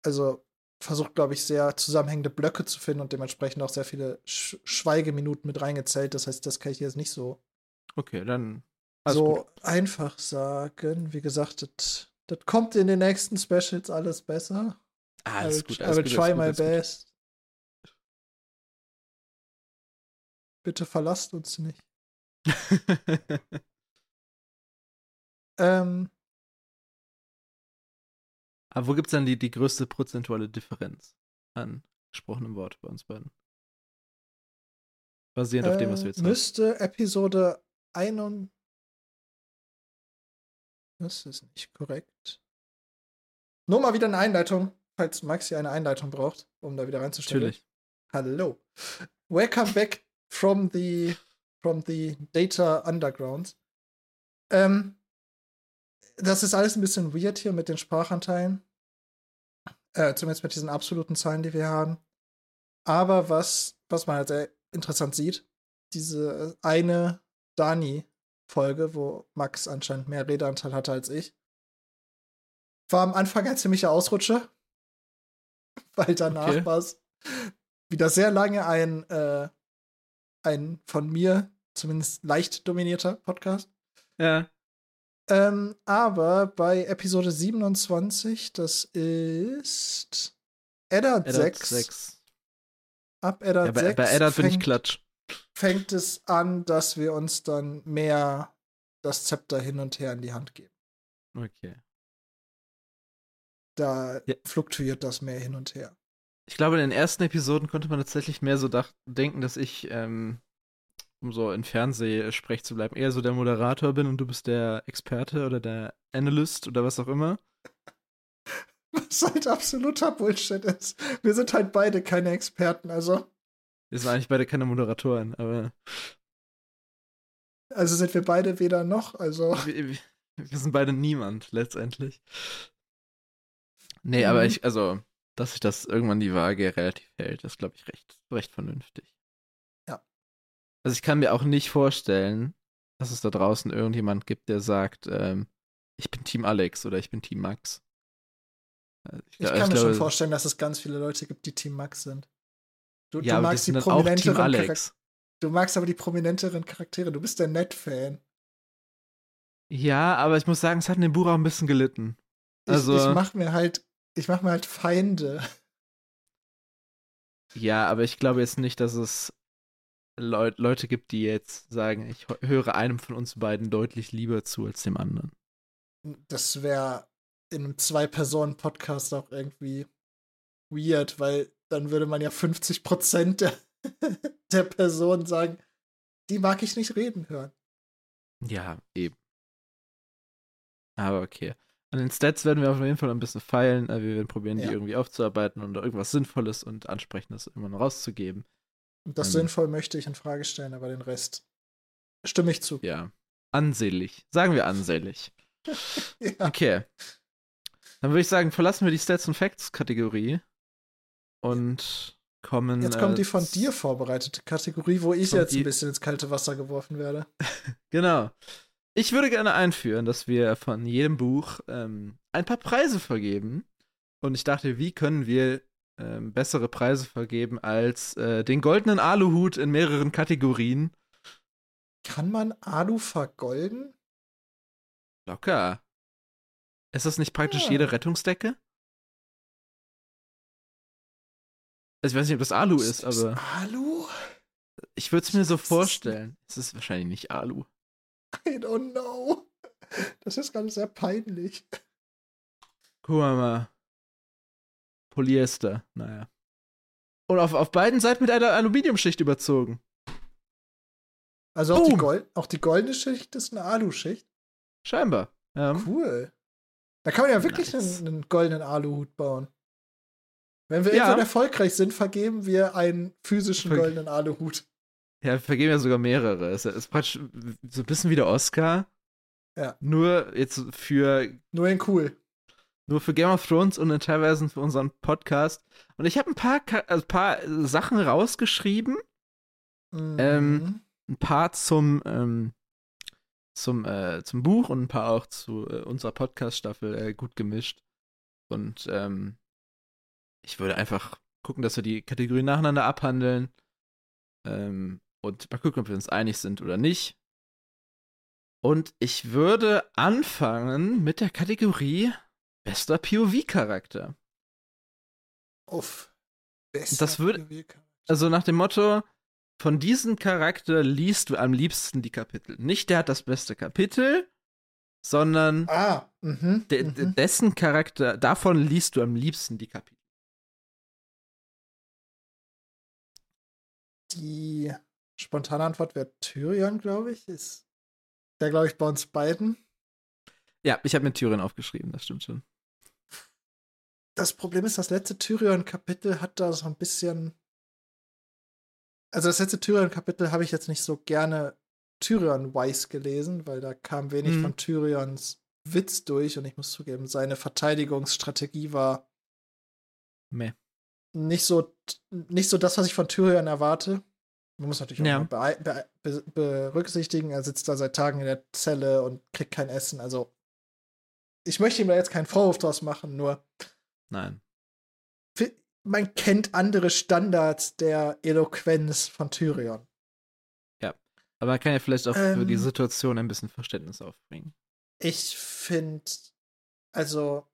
also versucht, glaube ich, sehr zusammenhängende Blöcke zu finden und dementsprechend auch sehr viele Sch Schweigeminuten mit reingezählt. Das heißt, das kann ich jetzt nicht so, Okay, dann alles so gut. einfach sagen. Wie gesagt, das kommt in den nächsten Specials alles besser. Ah, I alles will, gut, I alles will gut, try alles my alles gut. best. Bitte verlasst uns nicht. Ähm, Aber wo gibt's dann die, die größte prozentuale Differenz an gesprochenem Wort bei uns beiden? Basierend auf dem, was wir äh, jetzt haben. müsste Episode 1 Das ist nicht korrekt. Nur mal wieder eine Einleitung, falls Maxi eine Einleitung braucht, um da wieder reinzustellen. Natürlich. Hallo. Welcome back from the from the Data Underground. Ähm, das ist alles ein bisschen weird hier mit den Sprachanteilen. Äh, zumindest mit diesen absoluten Zahlen, die wir haben. Aber was, was man halt sehr interessant sieht, diese eine Dani-Folge, wo Max anscheinend mehr Redeanteil hatte als ich, war am Anfang ein ziemlicher Ausrutscher. Weil danach Okay. war es wieder sehr lange ein, äh, ein von mir zumindest leicht dominierter Podcast. Ja. Ähm, aber bei Episode 27, das ist Eddard, Eddard 6. 6. Ab Eddard Ja, bei, 6 bei Eddard bin ich fängt, klatsch. fängt es an, dass wir uns dann mehr das Zepter hin und her in die Hand geben. Okay. Da Ja. fluktuiert das mehr hin und her. Ich glaube, in den ersten Episoden konnte man tatsächlich mehr so denken, dass ich, ähm, um so in Fernsehsprech zu bleiben, eher so der Moderator bin und du bist der Experte oder der Analyst oder was auch immer. Was halt absoluter Bullshit ist. Wir sind halt beide keine Experten, also, Wir sind eigentlich beide keine Moderatoren, aber also sind wir beide weder noch, also. wir, wir- sind beide niemand letztendlich. Nee, aber Mhm. ich, also, dass sich das irgendwann die Waage relativ hält, ist, glaube ich, recht, recht vernünftig. Ja. Also ich kann mir auch nicht vorstellen, dass es da draußen irgendjemand gibt, der sagt, ähm, ich bin Team Alex oder ich bin Team Max. Also Ich gla- kann mir glaube, schon vorstellen, dass es ganz viele Leute gibt, die Team Max sind. Du, Ja, du magst die prominenteren Charaktere. Du magst aber die prominenteren Charaktere. Du bist der Net-Fan. Ja, aber ich muss sagen, es hat in dem Buch auch ein bisschen gelitten. Ich, Also- ich mach mir halt, ich mach mir halt Feinde. Ja, aber ich glaube jetzt nicht, dass es Leu Leute gibt, die jetzt sagen, ich höre einem von uns beiden deutlich lieber zu als dem anderen. Das wäre in einem Zwei-Personen-Podcast auch irgendwie weird, weil dann würde man ja 50% der, der Person sagen, die mag ich nicht reden hören. Ja, eben. Aber okay. An den Stats werden wir auf jeden Fall ein bisschen feilen. Äh, wir werden probieren, ja. die irgendwie aufzuarbeiten und irgendwas Sinnvolles und Ansprechendes immer noch rauszugeben. Das ähm, sinnvoll möchte ich in Frage stellen, aber den Rest stimme ich zu. Ja. Ansehlich. Sagen wir ansehlich. ja. Okay. Dann würde ich sagen, verlassen wir die Stats und Facts Kategorie und kommen. Jetzt kommt die von dir vorbereitete Kategorie, wo ich jetzt ein bisschen ins kalte Wasser geworfen werde. genau. Ich würde gerne einführen, dass wir von jedem Buch ähm, ein paar Preise vergeben. Und ich dachte, wie können wir ähm, bessere Preise vergeben als äh, den goldenen Aluhut in mehreren Kategorien? Kann man Alu vergolden? Locker. Ist das nicht praktisch ja. jede Rettungsdecke? Also ich weiß nicht, ob das Alu ist, ist aber. Alu? Ich würde es mir so vorstellen. Es ist wahrscheinlich nicht Alu. I don't know. Das ist gerade sehr peinlich. Guck mal. Polyester, naja. Und auf, auf beiden Seiten mit einer Aluminiumschicht überzogen. Also auch die, Gold, auch die goldene Schicht ist eine Aluschicht? Scheinbar. Ja. Cool. Da kann man ja wirklich nice. einen, einen, goldenen Aluhut bauen. Wenn wir ja. irgendwann erfolgreich sind, vergeben wir einen physischen Ver goldenen Aluhut. Ja, wir vergeben ja sogar mehrere. Es ist praktisch so ein bisschen wie der Oscar. Ja. Nur jetzt für. Nur in cool. Nur für Game of Thrones und teilweise für unseren Podcast. Und ich habe ein paar, also ein paar Sachen rausgeschrieben. Mhm. Ähm, ein paar zum, ähm, zum, äh, zum Buch und ein paar auch zu äh, unserer Podcast-Staffel äh, gut gemischt. Und ähm, ich würde einfach gucken, dass wir die Kategorien nacheinander abhandeln. Ähm, und mal gucken, ob wir uns einig sind oder nicht. Und ich würde anfangen mit der Kategorie bester POV-Charakter. Uff. Bester das würde, also nach dem Motto, von diesem Charakter liest du am liebsten die Kapitel. Nicht der hat das beste Kapitel, sondern ah, mh, de mh. dessen Charakter, davon liest du am liebsten die Kapitel. Die spontane Antwort wäre Tyrion, glaube ich. Ist der, glaube ich, bei uns beiden. Ja, ich habe mir Tyrion aufgeschrieben, das stimmt schon. Das Problem ist, das letzte Tyrion-Kapitel hat da so ein bisschen also das letzte Tyrion-Kapitel habe ich jetzt nicht so gerne Tyrion-wise gelesen, weil da kam wenig hm. von Tyrions Witz durch und ich muss zugeben, seine Verteidigungsstrategie war Meh. nicht so nicht so das, was ich von Tyrion erwarte. Man muss natürlich auch ja. be be berücksichtigen, er sitzt da seit Tagen in der Zelle und kriegt kein Essen. Also ich möchte ihm da jetzt keinen Vorwurf draus machen, nur Nein man kennt andere Standards der Eloquenz von Tyrion. Ja, aber man kann ja vielleicht auch ähm, für die. Situation ein bisschen Verständnis aufbringen. Ich finde, also,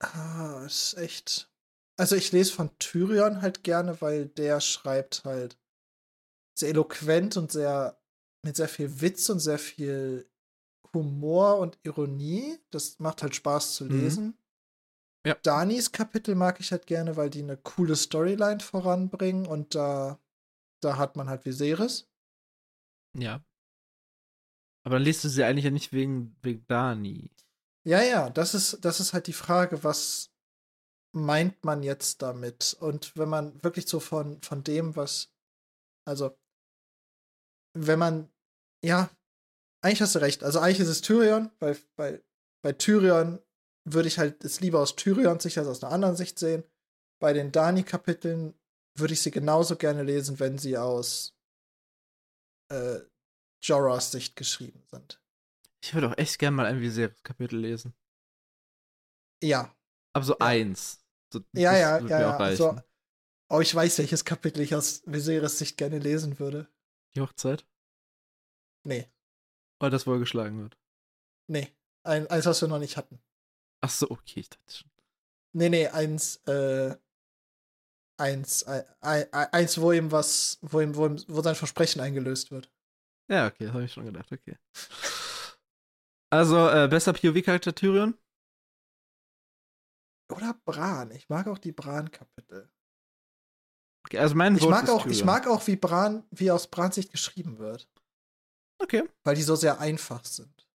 ah, ist echt. Also ich lese von Tyrion halt gerne, weil der schreibt halt sehr eloquent und sehr mit sehr viel Witz und sehr viel Humor und Ironie. Das macht halt Spaß zu mhm. lesen. Mhm. Ja. Danis Kapitel mag ich halt gerne, weil die eine coole Storyline voranbringen und da, da hat man halt Viserys. Ja. Aber dann liest du sie eigentlich ja nicht wegen, wegen Dani. Ja, ja, das ist, das ist halt die Frage, was meint man jetzt damit? Und wenn man wirklich so von, von dem, was, also, wenn man, ja, eigentlich hast du recht. Also eigentlich ist es Tyrion, weil, weil bei Tyrion würde ich halt es lieber aus Tyrions Sicht als aus einer anderen Sicht sehen. Bei den Dani-Kapiteln würde ich sie genauso gerne lesen, wenn sie aus äh, Jorahs Sicht geschrieben sind. Ich würde auch echt gerne mal ein Viserys-Kapitel lesen. Ja. Aber so ja. eins. So, ja, ja, ja. ja. Also, oh, ich weiß, welches Kapitel ich aus Viserys Sicht gerne lesen würde. Die Hochzeit? Nee. Weil das wohl geschlagen wird. Nee. Ein, eins, was wir noch nicht hatten. Ach so, okay, ich dachte schon. Nee, nee, eins, äh, eins, äh, eins, wo ihm was, wo ihm, wo, ihm, wo sein Versprechen eingelöst wird. Ja, okay, das habe ich schon gedacht, okay. Also, äh, besser POV-Charakter Tyrion? Oder Bran. Ich mag auch die Bran-Kapitel. Also mein ich mag ist auch, ich mag auch, wie Bran, wie aus Brans Sicht geschrieben wird. Okay. Weil die so sehr einfach sind.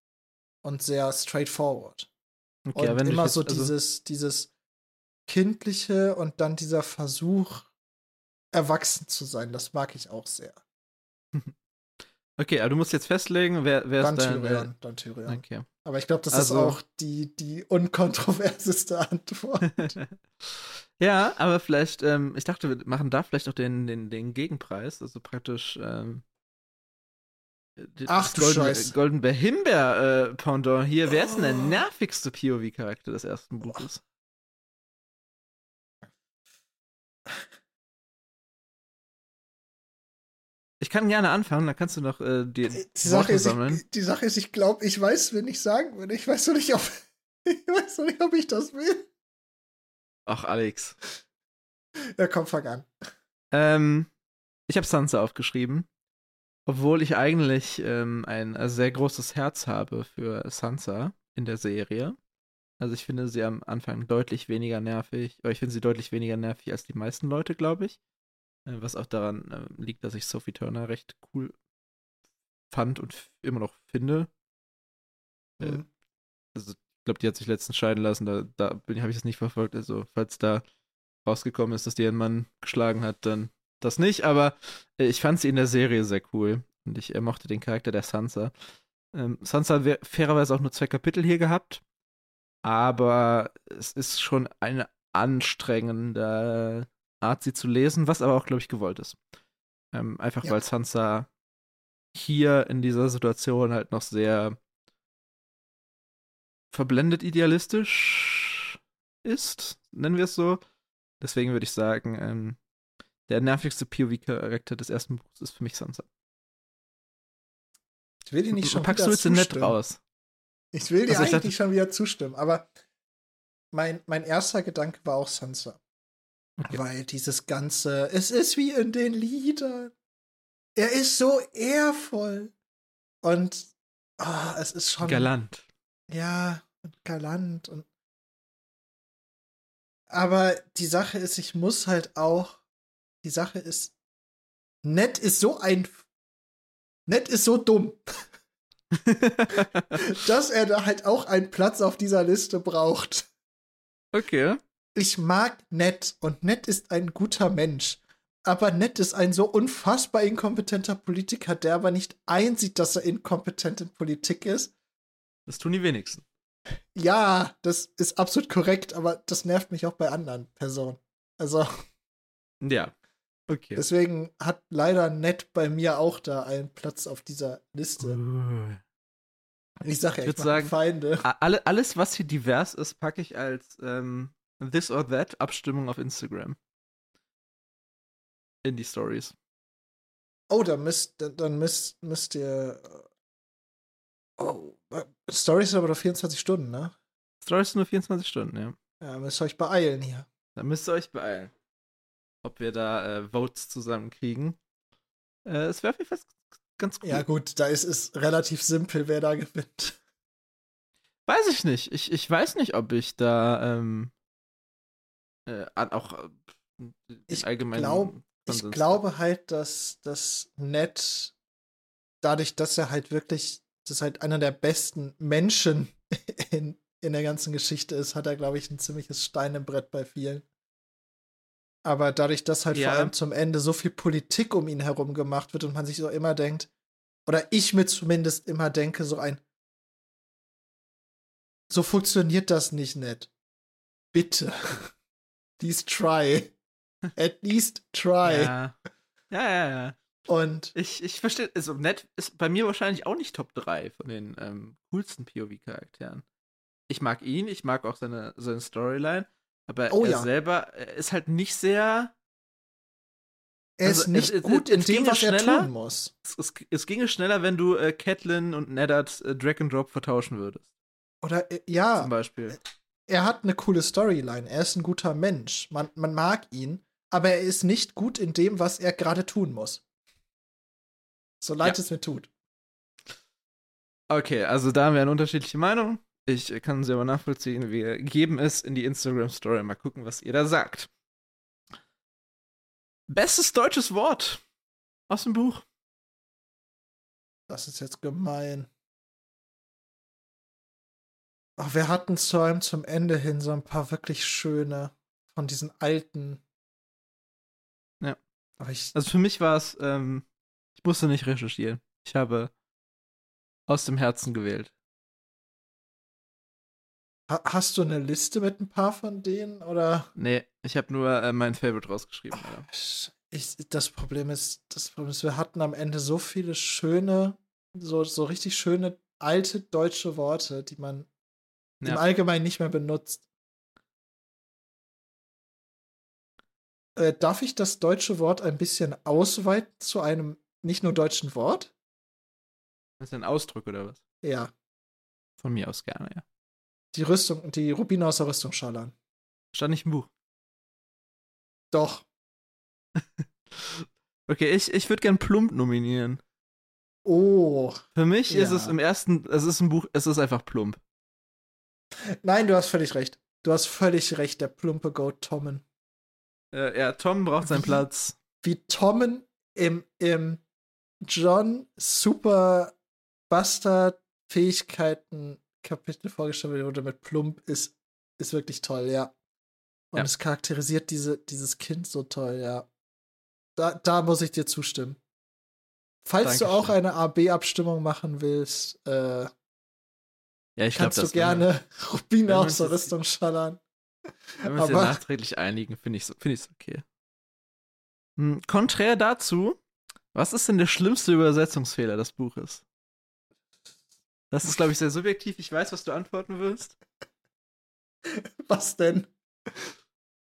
Und sehr straightforward. okay und immer jetzt, so also, dieses, dieses kindliche und dann dieser Versuch, erwachsen zu sein. Das mag ich auch sehr. Okay, aber du musst jetzt festlegen, wer, wer Dann ist dein. Tyrion, dann Äh, Tyrion. okay. Aber ich glaube, das Also- ist auch die, die unkontroverseste Antwort. ja, aber vielleicht, ähm, ich dachte, wir machen da vielleicht auch den, den, den Gegenpreis, also praktisch ähm, Ach du Golden, Scheiß. Golden Bear Himbeer äh, Pendant hier. Wer ist denn der Oh. nervigste POV-Charakter des ersten Buches? Ich kann gerne anfangen, dann kannst du noch äh, die, Die Sache, ist, sammeln. ich, die Sache ist, ich glaube, ich weiß, wen ich sagen würde. Ich weiß noch nicht, ob ich weiß noch nicht, ob ich das will. Ach, Alex. Ja, komm, fang an. Ähm, ich habe Sansa aufgeschrieben, obwohl ich eigentlich ähm, ein sehr großes Herz habe für Sansa in der Serie. Also ich finde sie am Anfang deutlich weniger nervig, aber ich finde sie deutlich weniger nervig als die meisten Leute, glaube ich. Äh, was auch daran äh, liegt, dass ich Sophie Turner recht cool fand und immer noch finde. Äh, Mhm. also ich glaube, die hat sich letztens scheiden lassen, da, da habe ich es nicht verfolgt. Also, falls da rausgekommen ist, dass die ihren Mann geschlagen hat, dann das nicht. Aber ich fand sie in der Serie sehr cool. Und ich mochte den Charakter der Sansa. Ähm, Sansa hat fairerweise auch nur zwei Kapitel hier gehabt. Aber es ist schon eine anstrengende Art, sie zu lesen, was aber auch, glaube ich, gewollt ist. Ähm, einfach Ja. weil Sansa hier in dieser Situation halt noch sehr verblendet idealistisch ist, nennen wir es so. Deswegen würde ich sagen, ähm, der nervigste POV-Charakter des ersten Buchs ist für mich Sansa. Ich will dir nicht schon Packst wieder du jetzt nett zustimmen. raus? Ich will dir Also ich eigentlich dachte- schon wieder zustimmen, aber mein, mein erster Gedanke war auch Sansa. Okay. Weil dieses Ganze, es ist wie in den Liedern. Er ist so ehrvoll. Und ah, es ist schon. Galant. Ja, und galant und. Aber die Sache ist, ich muss halt auch. Die Sache ist, Ned ist so ein. Ned ist so dumm, dass er da halt auch einen Platz auf dieser Liste braucht. okay. Ich mag Ned und Ned ist ein guter Mensch. Aber Ned ist ein so unfassbar inkompetenter Politiker, der aber nicht einsieht, dass er inkompetent in Politik ist. Das tun die wenigsten. Ja, das ist absolut korrekt, aber das nervt mich auch bei anderen Personen. Also, Ja. Okay. deswegen hat leider Ned bei mir auch da einen Platz auf dieser Liste. Uh. Ich sag ja, Ich ich, sagen- Feinde. Alle, alles, was hier divers ist, packe ich als ähm, This or That Abstimmung auf Instagram. In die Stories. Oh, dann müsst, dann müsst, müsst ihr. äh, Oh, Story ist aber noch 24 Stunden, ne? Stories sind nur 24 Stunden, ja. Ja, müsst ihr euch beeilen hier. Da müsst ihr euch beeilen. Ob wir da äh, Votes zusammenkriegen. Äh, es wäre auf jeden Fall ganz cool. Ja, gut, da ist es relativ simpel, wer da gewinnt. Weiß ich nicht. Ich, ich weiß nicht, ob ich da ähm, äh, auch äh, Ich allgemeinen glaub- Ich glaube halt, dass das Ned, dadurch, dass er halt wirklich, das ist halt einer der besten Menschen in, in der ganzen Geschichte ist, hat er, glaube ich, ein ziemliches Stein im Brett bei vielen. Aber dadurch, dass halt Ja. vor allem zum Ende so viel Politik um ihn herum gemacht wird und man sich so immer denkt, oder ich mir zumindest immer denke, so ein, so funktioniert das nicht, Ned. Bitte. Please try. At least try. Ja. ja, ja, ja. Und Ich, ich verstehe, also Ned ist bei mir wahrscheinlich auch nicht Top 3 von den ähm, coolsten POV-Charakteren. Ich mag ihn, ich mag auch seine, seine Storyline, aber Oh er ja. selber er ist halt nicht sehr. er Also, ist nicht es- es- gut es in dem, was er schneller. tun muss. Es, es, es ginge schneller, wenn du äh, Catelyn und Neddard äh, Drag and Drop vertauschen würdest. Oder äh, ja, Zum Beispiel. Er hat eine coole Storyline. Er ist ein guter Mensch. Man, man mag ihn, aber er ist nicht gut in dem, was er gerade tun muss. So leid Ja. es mir tut. Okay, also da haben wir eine unterschiedliche Meinung. Ich kann sie aber nachvollziehen. Wir geben es in die Instagram-Story. Mal gucken, was ihr da sagt. Bestes deutsches Wort aus dem Buch. Das ist jetzt gemein. Ach, wir hatten zu einem zum Ende hin so ein paar wirklich schöne von diesen alten. Ja. Also für mich war es, ähm, ich musste nicht recherchieren. Ich habe aus dem Herzen gewählt. Ha hast du eine Liste mit ein paar von denen oder? Nee, ich habe nur äh, mein Favorite rausgeschrieben. Ja. Ich, das Problem ist, das Problem ist, wir hatten am Ende so viele schöne, so, so richtig schöne alte deutsche Worte, die man ja. im Allgemeinen nicht mehr benutzt. Äh, darf ich das deutsche Wort ein bisschen ausweiten zu einem nicht nur deutschen Wort? Das ist ein Ausdruck oder was? Ja. Von mir aus gerne, ja. Die Rüstung, die Rubine aus der Rüstung schallern. Stand nicht im Buch. Doch. okay, ich, ich würde gern Plump nominieren. Oh. Für mich ja. ist es im ersten, es ist ein Buch, es ist einfach plump. Nein, du hast völlig recht. Du hast völlig recht, der plumpe Goat Tommen. Äh, ja, Tom braucht seinen wie, Platz. Wie Tommen im, im John Super Bastard Fähigkeiten Kapitel vorgestellt wurde mit Plump ist, ist wirklich toll, ja. Und ja. es charakterisiert diese, dieses Kind so toll, ja. Da, da muss ich dir zustimmen. Falls Dankeschön. du auch eine AB-Abstimmung machen willst, äh, ja, ich kannst glaub, du gerne Rubine aus der Rüstung schallern. Wenn wir uns ja nachträglich einigen, finde ich es find okay. Hm, konträr dazu, was ist denn der schlimmste Übersetzungsfehler des Buches? Das ist, glaube ich, sehr subjektiv. Ich weiß, was du antworten willst. Was denn?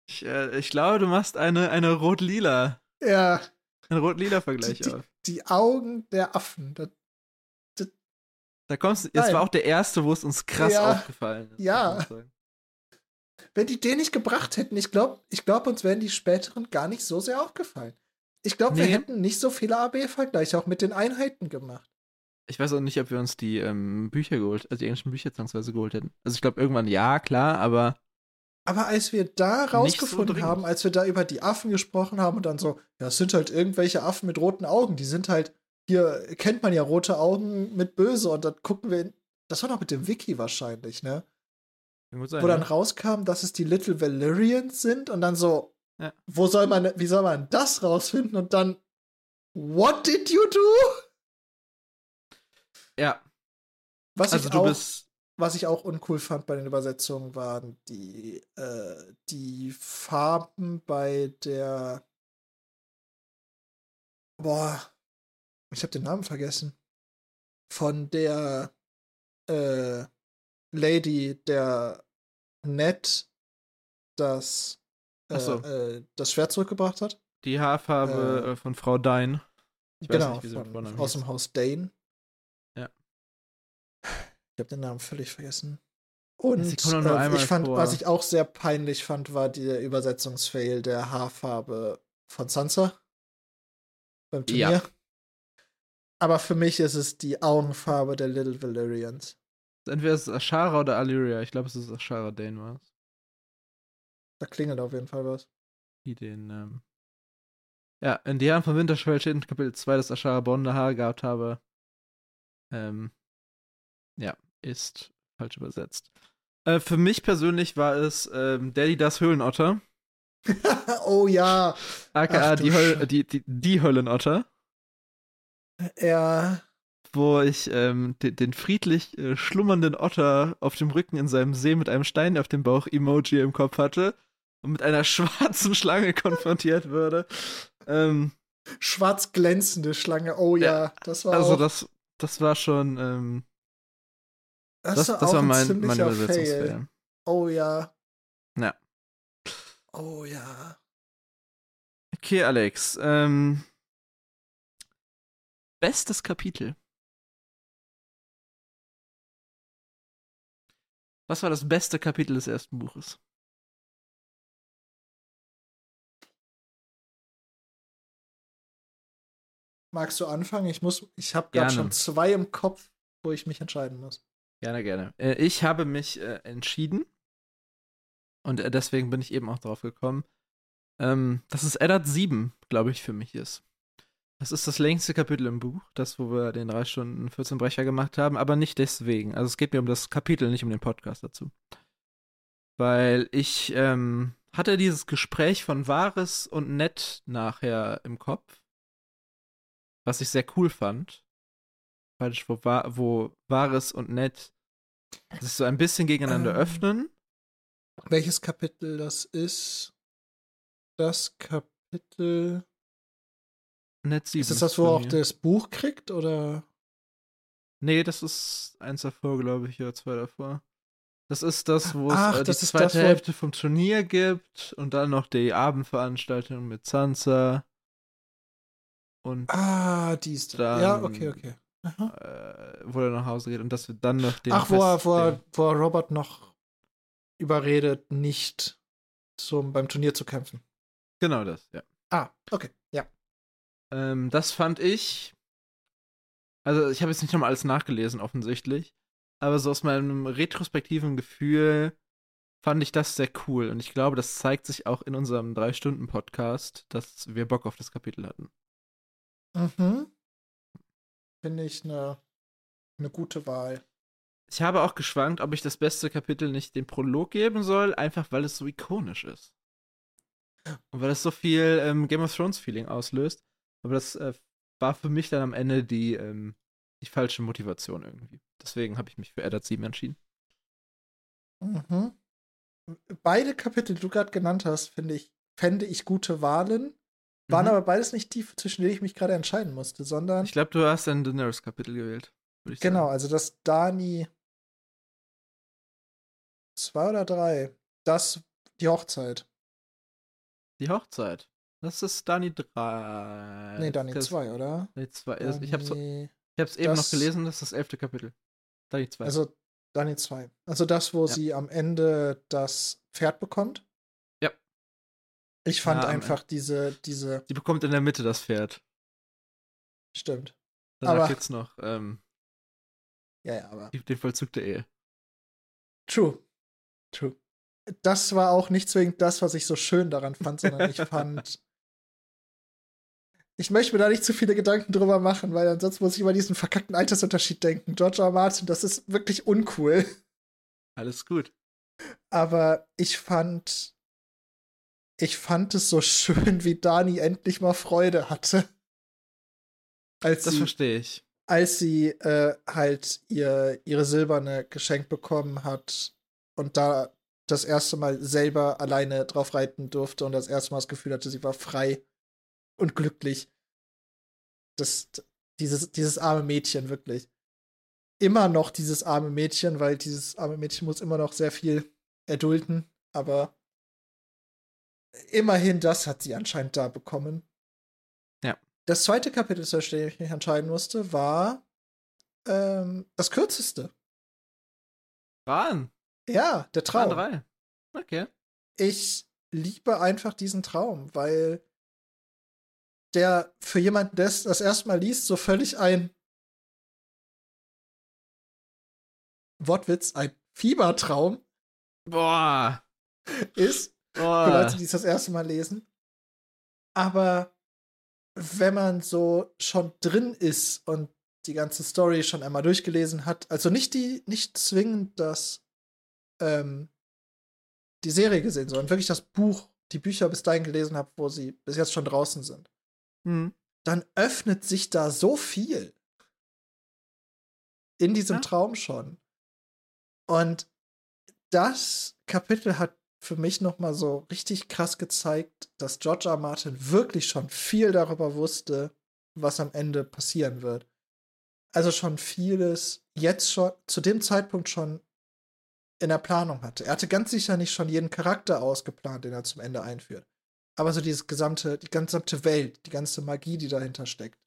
Ich, äh, ich glaube, du machst eine, eine rot-lila. Ja. Ein rot-lila Vergleich die, auf. Die Augen der Affen. Das da kommst du. Jetzt war auch der erste, wo es uns krass ja, aufgefallen ist. Ja. Wenn die den nicht gebracht hätten, ich glaube, ich glaub, uns wären die späteren gar nicht so sehr aufgefallen. Ich glaube, nee. wir hätten nicht so viele AB-Vergleiche auch mit den Einheiten gemacht. Ich weiß auch nicht, ob wir uns die ähm, Bücher geholt, also die englischen Bücher zwangsweise geholt hätten. Also ich glaube irgendwann ja, klar, aber. Aber als wir da rausgefunden so haben, als wir da über die Affen gesprochen haben und dann so, ja, es sind halt irgendwelche Affen mit roten Augen, die sind halt, hier kennt man ja rote Augen mit böse und dann gucken wir, in, das war doch mit dem Wiki wahrscheinlich, ne? Sein, Wo dann ja. rauskam, dass es die Little Valyrians sind und dann so, ja. wo soll man, wie soll man das rausfinden und dann, what did you do? Ja. Was also ich auch, was ich auch uncool fand bei den Übersetzungen waren die, äh, die Farben bei der Boah, ich habe den Namen vergessen. Von der äh, Lady, der nett das, äh, so. äh, das Schwert zurückgebracht hat. Die Haarfarbe äh, von Frau Dane. Ich genau, nicht, von, aus dem Haus Dane. Ich habe den Namen völlig vergessen. Und äh, ich fand, vor. was ich auch sehr peinlich fand, war der Übersetzungsfail der Haarfarbe von Sansa beim Turnier. Ja. Aber für mich ist es die Augenfarbe der Little Valyrians. Entweder ist es Ashara oder Allyria. Ich glaube, es ist Ashara Dane war es. Da klingelt auf jeden Fall was. Die den, ähm Ja, in die Jahren von Winterschwell steht in Kapitel 2, dass Ashara blonde Haare gehabt habe. Ähm, ja, ist falsch übersetzt. Äh, für mich persönlich war es ähm, Daddy das Höhlenotter. oh ja. AKA die, Höl die, die, die Höllenotter. Ja. Wo ich ähm, den, den, friedlich äh, schlummernden Otter auf dem Rücken in seinem See mit einem Stein auf dem Bauch Emoji im Kopf hatte und mit einer schwarzen Schlange konfrontiert würde. Ähm, Schwarz glänzende Schlange, oh ja, ja das war Also auch... das, das war schon ähm, das, das, das war mein, mein Übersetzungsfilm. Oh ja. Ja. Oh ja. Okay, Alex. Ähm, bestes Kapitel. Was war das beste Kapitel des ersten Buches? Magst du anfangen? Ich muss, ich habe gerade schon zwei im Kopf, wo ich mich entscheiden muss. Gerne, gerne. Äh, ich habe mich äh, entschieden und äh, deswegen bin ich eben auch drauf gekommen. ähm, dass es Eddard 7, glaube ich, für mich ist. Das ist das längste Kapitel im Buch, das, wo wir den 3 Stunden 14 Brecher gemacht haben, aber nicht deswegen. Also es geht mir um das Kapitel, nicht um den Podcast dazu. Weil ich ähm, hatte dieses Gespräch von Wahres und Nett nachher im Kopf, was ich sehr cool fand. Weil ich, wo, wo Wahres und Nett sich so ein bisschen gegeneinander ähm, öffnen. Welches Kapitel das ist? Das Kapitel Net 7. Ist das das, wo er auch das Buch kriegt, oder? Nee, das ist eins davor, glaube ich, oder zwei davor. Das ist das, wo es äh, die zweite das, Hälfte vom Turnier gibt und dann noch die Abendveranstaltung mit Sansa. Und ah, die ist dann, Ja, okay, okay. Äh, wo er nach Hause geht und dass wir dann noch den. Ach, wo er, wo, er, wo er Robert noch überredet, nicht zum, beim Turnier zu kämpfen. Genau das, ja. Ah, okay, ja. Ähm, das fand ich. Also, ich habe jetzt nicht nochmal alles nachgelesen, offensichtlich. Aber so aus meinem retrospektiven Gefühl fand ich das sehr cool. Und ich glaube, das zeigt sich auch in unserem Drei-Stunden-Podcast, dass wir Bock auf das Kapitel hatten. Mhm. Finde ich eine, eine gute Wahl. Ich habe auch geschwankt, ob ich das beste Kapitel nicht dem Prolog geben soll, einfach weil es so ikonisch ist. Und weil es so viel ähm, Game of Thrones-Feeling auslöst. Aber das äh, war für mich dann am Ende die, ähm, die falsche Motivation irgendwie. Deswegen habe ich mich für Eddard 7 entschieden. Mhm. Beide Kapitel, die du gerade genannt hast, finde ich, fände ich gute Wahlen. Waren mhm. aber beides nicht die, zwischen denen ich mich gerade entscheiden musste, sondern. Ich glaube, du hast ein Daenerys-Kapitel gewählt. genau, sagen. also das Dani. Zwei oder drei. Das, die Hochzeit. Die Hochzeit. Das ist Dani 3. Nee, Dani 2, oder? Nee, 2. Ich hab's, ich hab's eben noch gelesen, das ist das elfte Kapitel. Dani 2. Also Dani 2. Also das, wo ja. sie am Ende das Pferd bekommt. Ja. Ich fand ja, einfach diese, diese. Sie bekommt in der Mitte das Pferd. Stimmt. Danach aber, gibt's noch ähm, ja, ja, aber. den Vollzug der Ehe. True. True. Das war auch nicht zwingend das, was ich so schön daran fand, sondern ich fand ich möchte mir da nicht zu viele Gedanken drüber machen, weil ansonsten muss ich über diesen verkackten Altersunterschied denken. George R. Martin, das ist wirklich uncool. Alles gut. Aber ich fand, ich fand es so schön, wie Dani endlich mal Freude hatte. Als das sie, verstehe ich. Als sie äh, halt ihr, ihre Silberne geschenkt bekommen hat und da das erste Mal selber alleine drauf reiten durfte und das erste Mal das Gefühl hatte, sie war frei und glücklich. Das, dieses, dieses arme Mädchen, wirklich. Immer noch dieses arme Mädchen, weil dieses arme Mädchen muss immer noch sehr viel erdulden, aber immerhin das hat sie anscheinend da bekommen. Ja. Das zweite Kapitel, zu dem ich mich entscheiden musste, war ähm, das kürzeste. Rahn. Ja, der Traum. Rahn 3. Okay. Ich liebe einfach diesen Traum, weil der für jemanden, der es das erste Mal liest, so völlig ein Wortwitz, ein Fiebertraum Boah. ist. Boah. Für Leute, die es das erste Mal lesen. Aber wenn man so schon drin ist und die ganze Story schon einmal durchgelesen hat, also nicht die, nicht zwingend das, ähm, die Serie gesehen, sondern wirklich das Buch, die Bücher bis dahin gelesen habe, wo sie bis jetzt schon draußen sind mhm. dann öffnet sich da so viel in diesem ja. Traum schon. Und das Kapitel hat für mich noch mal so richtig krass gezeigt, dass George R. Martin wirklich schon viel darüber wusste, was am Ende passieren wird. Also schon vieles jetzt schon zu dem Zeitpunkt schon in der Planung hatte. Er hatte ganz sicher nicht schon jeden Charakter ausgeplant, den er zum Ende einführt aber so dieses gesamte, die gesamte Welt, die ganze Magie, die dahinter steckt,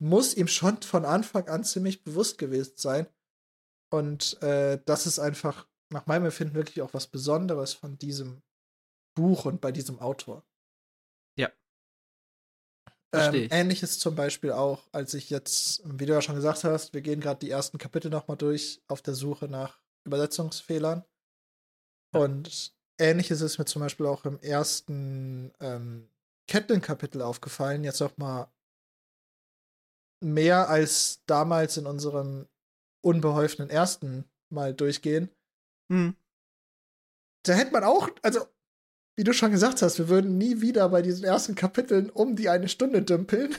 muss ihm schon von Anfang an ziemlich bewusst gewesen sein. Und äh, das ist einfach nach meinem Empfinden wirklich auch was Besonderes von diesem Buch und bei diesem Autor. Ja. Ähm, ähnliches zum Beispiel auch, als ich jetzt, wie du ja schon gesagt hast, wir gehen gerade die ersten Kapitel nochmal durch auf der Suche nach Übersetzungsfehlern. Ja. Und ähnliches ist mir zum Beispiel auch im ersten ähm, Catelyn-Kapitel aufgefallen. Jetzt auch mal mehr als damals in unserem unbeholfenen ersten Mal durchgehen. Hm. Da hätte man auch, also, wie du schon gesagt hast, wir würden nie wieder bei diesen ersten Kapiteln um die eine Stunde dümpeln.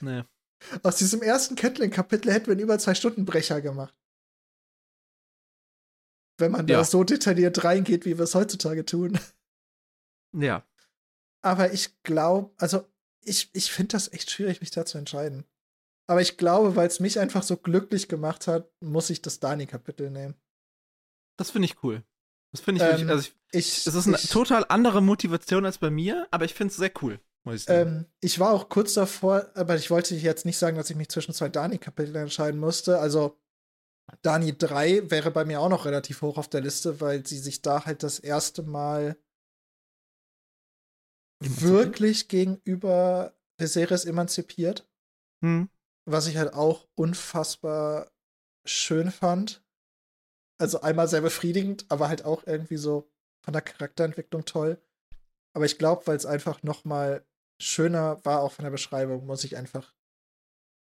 Nee. Aus diesem ersten Catelyn-Kapitel hätten wir einen über zwei Stunden Brecher gemacht. Wenn man Ja. da so detailliert reingeht, wie wir es heutzutage tun. Ja. Aber ich glaube, also ich, ich finde das echt schwierig, mich da zu entscheiden. Aber ich glaube, weil es mich einfach so glücklich gemacht hat, muss ich das Dani-Kapitel nehmen. Das finde ich cool. Das finde ich Ähm, wirklich, also ich, Ich, es ist eine ich, total andere Motivation als bei mir, aber ich finde es sehr cool, muss ich sagen. ähm, ich war auch kurz davor, aber ich wollte jetzt nicht sagen, dass ich mich zwischen zwei Dani-Kapiteln entscheiden musste. Also Dani 3 wäre bei mir auch noch relativ hoch auf der Liste, weil sie sich da halt das erste Mal wirklich gegenüber Viserys emanzipiert. Hm. was ich halt auch unfassbar schön fand. Also einmal sehr befriedigend, aber halt auch irgendwie so von der Charakterentwicklung toll. Aber ich glaube, weil es einfach noch mal schöner war, auch von der Beschreibung, muss ich einfach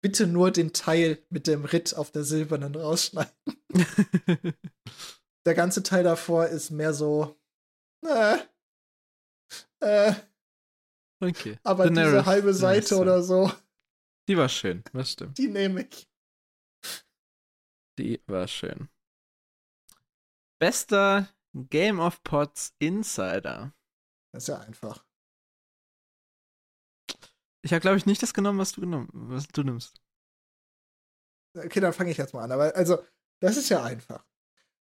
bitte nur den Teil mit dem Ritt auf der silbernen rausschneiden. Der ganze Teil davor ist mehr so, äh, äh, okay. aber diese Daenerys halbe ist Seite oder so, Die war schön, das stimmt. die nehme ich. Die war schön. Bester Game of Pots Insider. Das ist ja einfach. Ich habe, glaube ich, nicht das genommen, was du genommen, was du nimmst. Okay, dann fange ich jetzt mal an. Aber also, das ist ja einfach.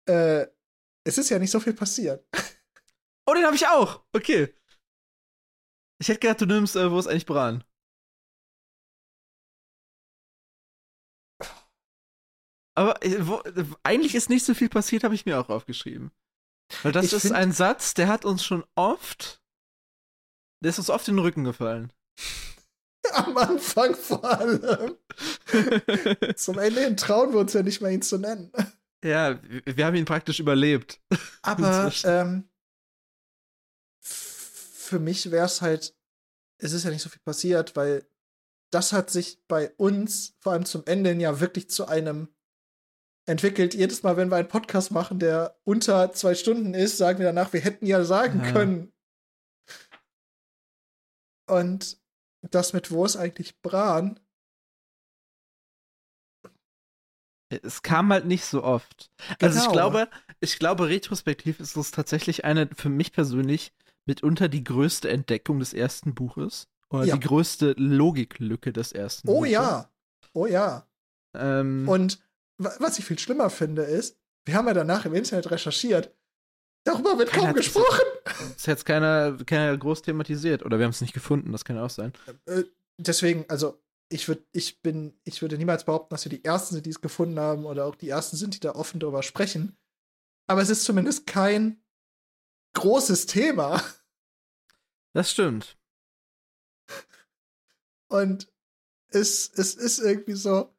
Äh, es ist ja nicht so viel passiert. Oh, den habe ich auch. Okay. Ich hätte gedacht, du nimmst, äh, wo ist eigentlich Bran? Aber äh, wo, eigentlich ist nicht so viel passiert, habe ich mir auch aufgeschrieben. Weil das Ich ist ein Satz, der hat uns schon oft, der ist uns oft in den Rücken gefallen. Am Anfang vor allem. Zum Ende hin trauen wir uns ja nicht mehr, ihn zu nennen. ja, wir haben ihn praktisch überlebt. Aber ähm, für mich wäre es halt, es ist ja nicht so viel passiert, weil das hat sich bei uns, vor allem zum Ende hin, ja wirklich zu einem entwickelt. Jedes Mal, wenn wir einen Podcast machen, der unter zwei Stunden ist, sagen wir danach, wir hätten ja sagen Ja. können. Und das mit Wo ist eigentlich Bran? Es kam halt nicht so oft. Also ich Genau. glaube, ich glaube, retrospektiv ist es tatsächlich eine für mich persönlich mitunter die größte Entdeckung des ersten Buches. Oder Ja. die größte Logiklücke des ersten Oh Buches. ja. Oh ja. Ähm, Und wa- was ich viel schlimmer finde, ist, wir haben ja danach im Internet recherchiert. Darüber wird kaum gesprochen. Das ist jetzt keiner, keiner groß thematisiert. Oder wir haben es nicht gefunden, das kann ja auch sein. Äh, deswegen, also, ich würde, ich bin, ich würde niemals behaupten, dass wir die Ersten sind, die es gefunden haben, oder auch die Ersten sind, die da offen darüber sprechen. Aber es ist zumindest kein großes Thema. Das stimmt. Und es, es ist irgendwie so.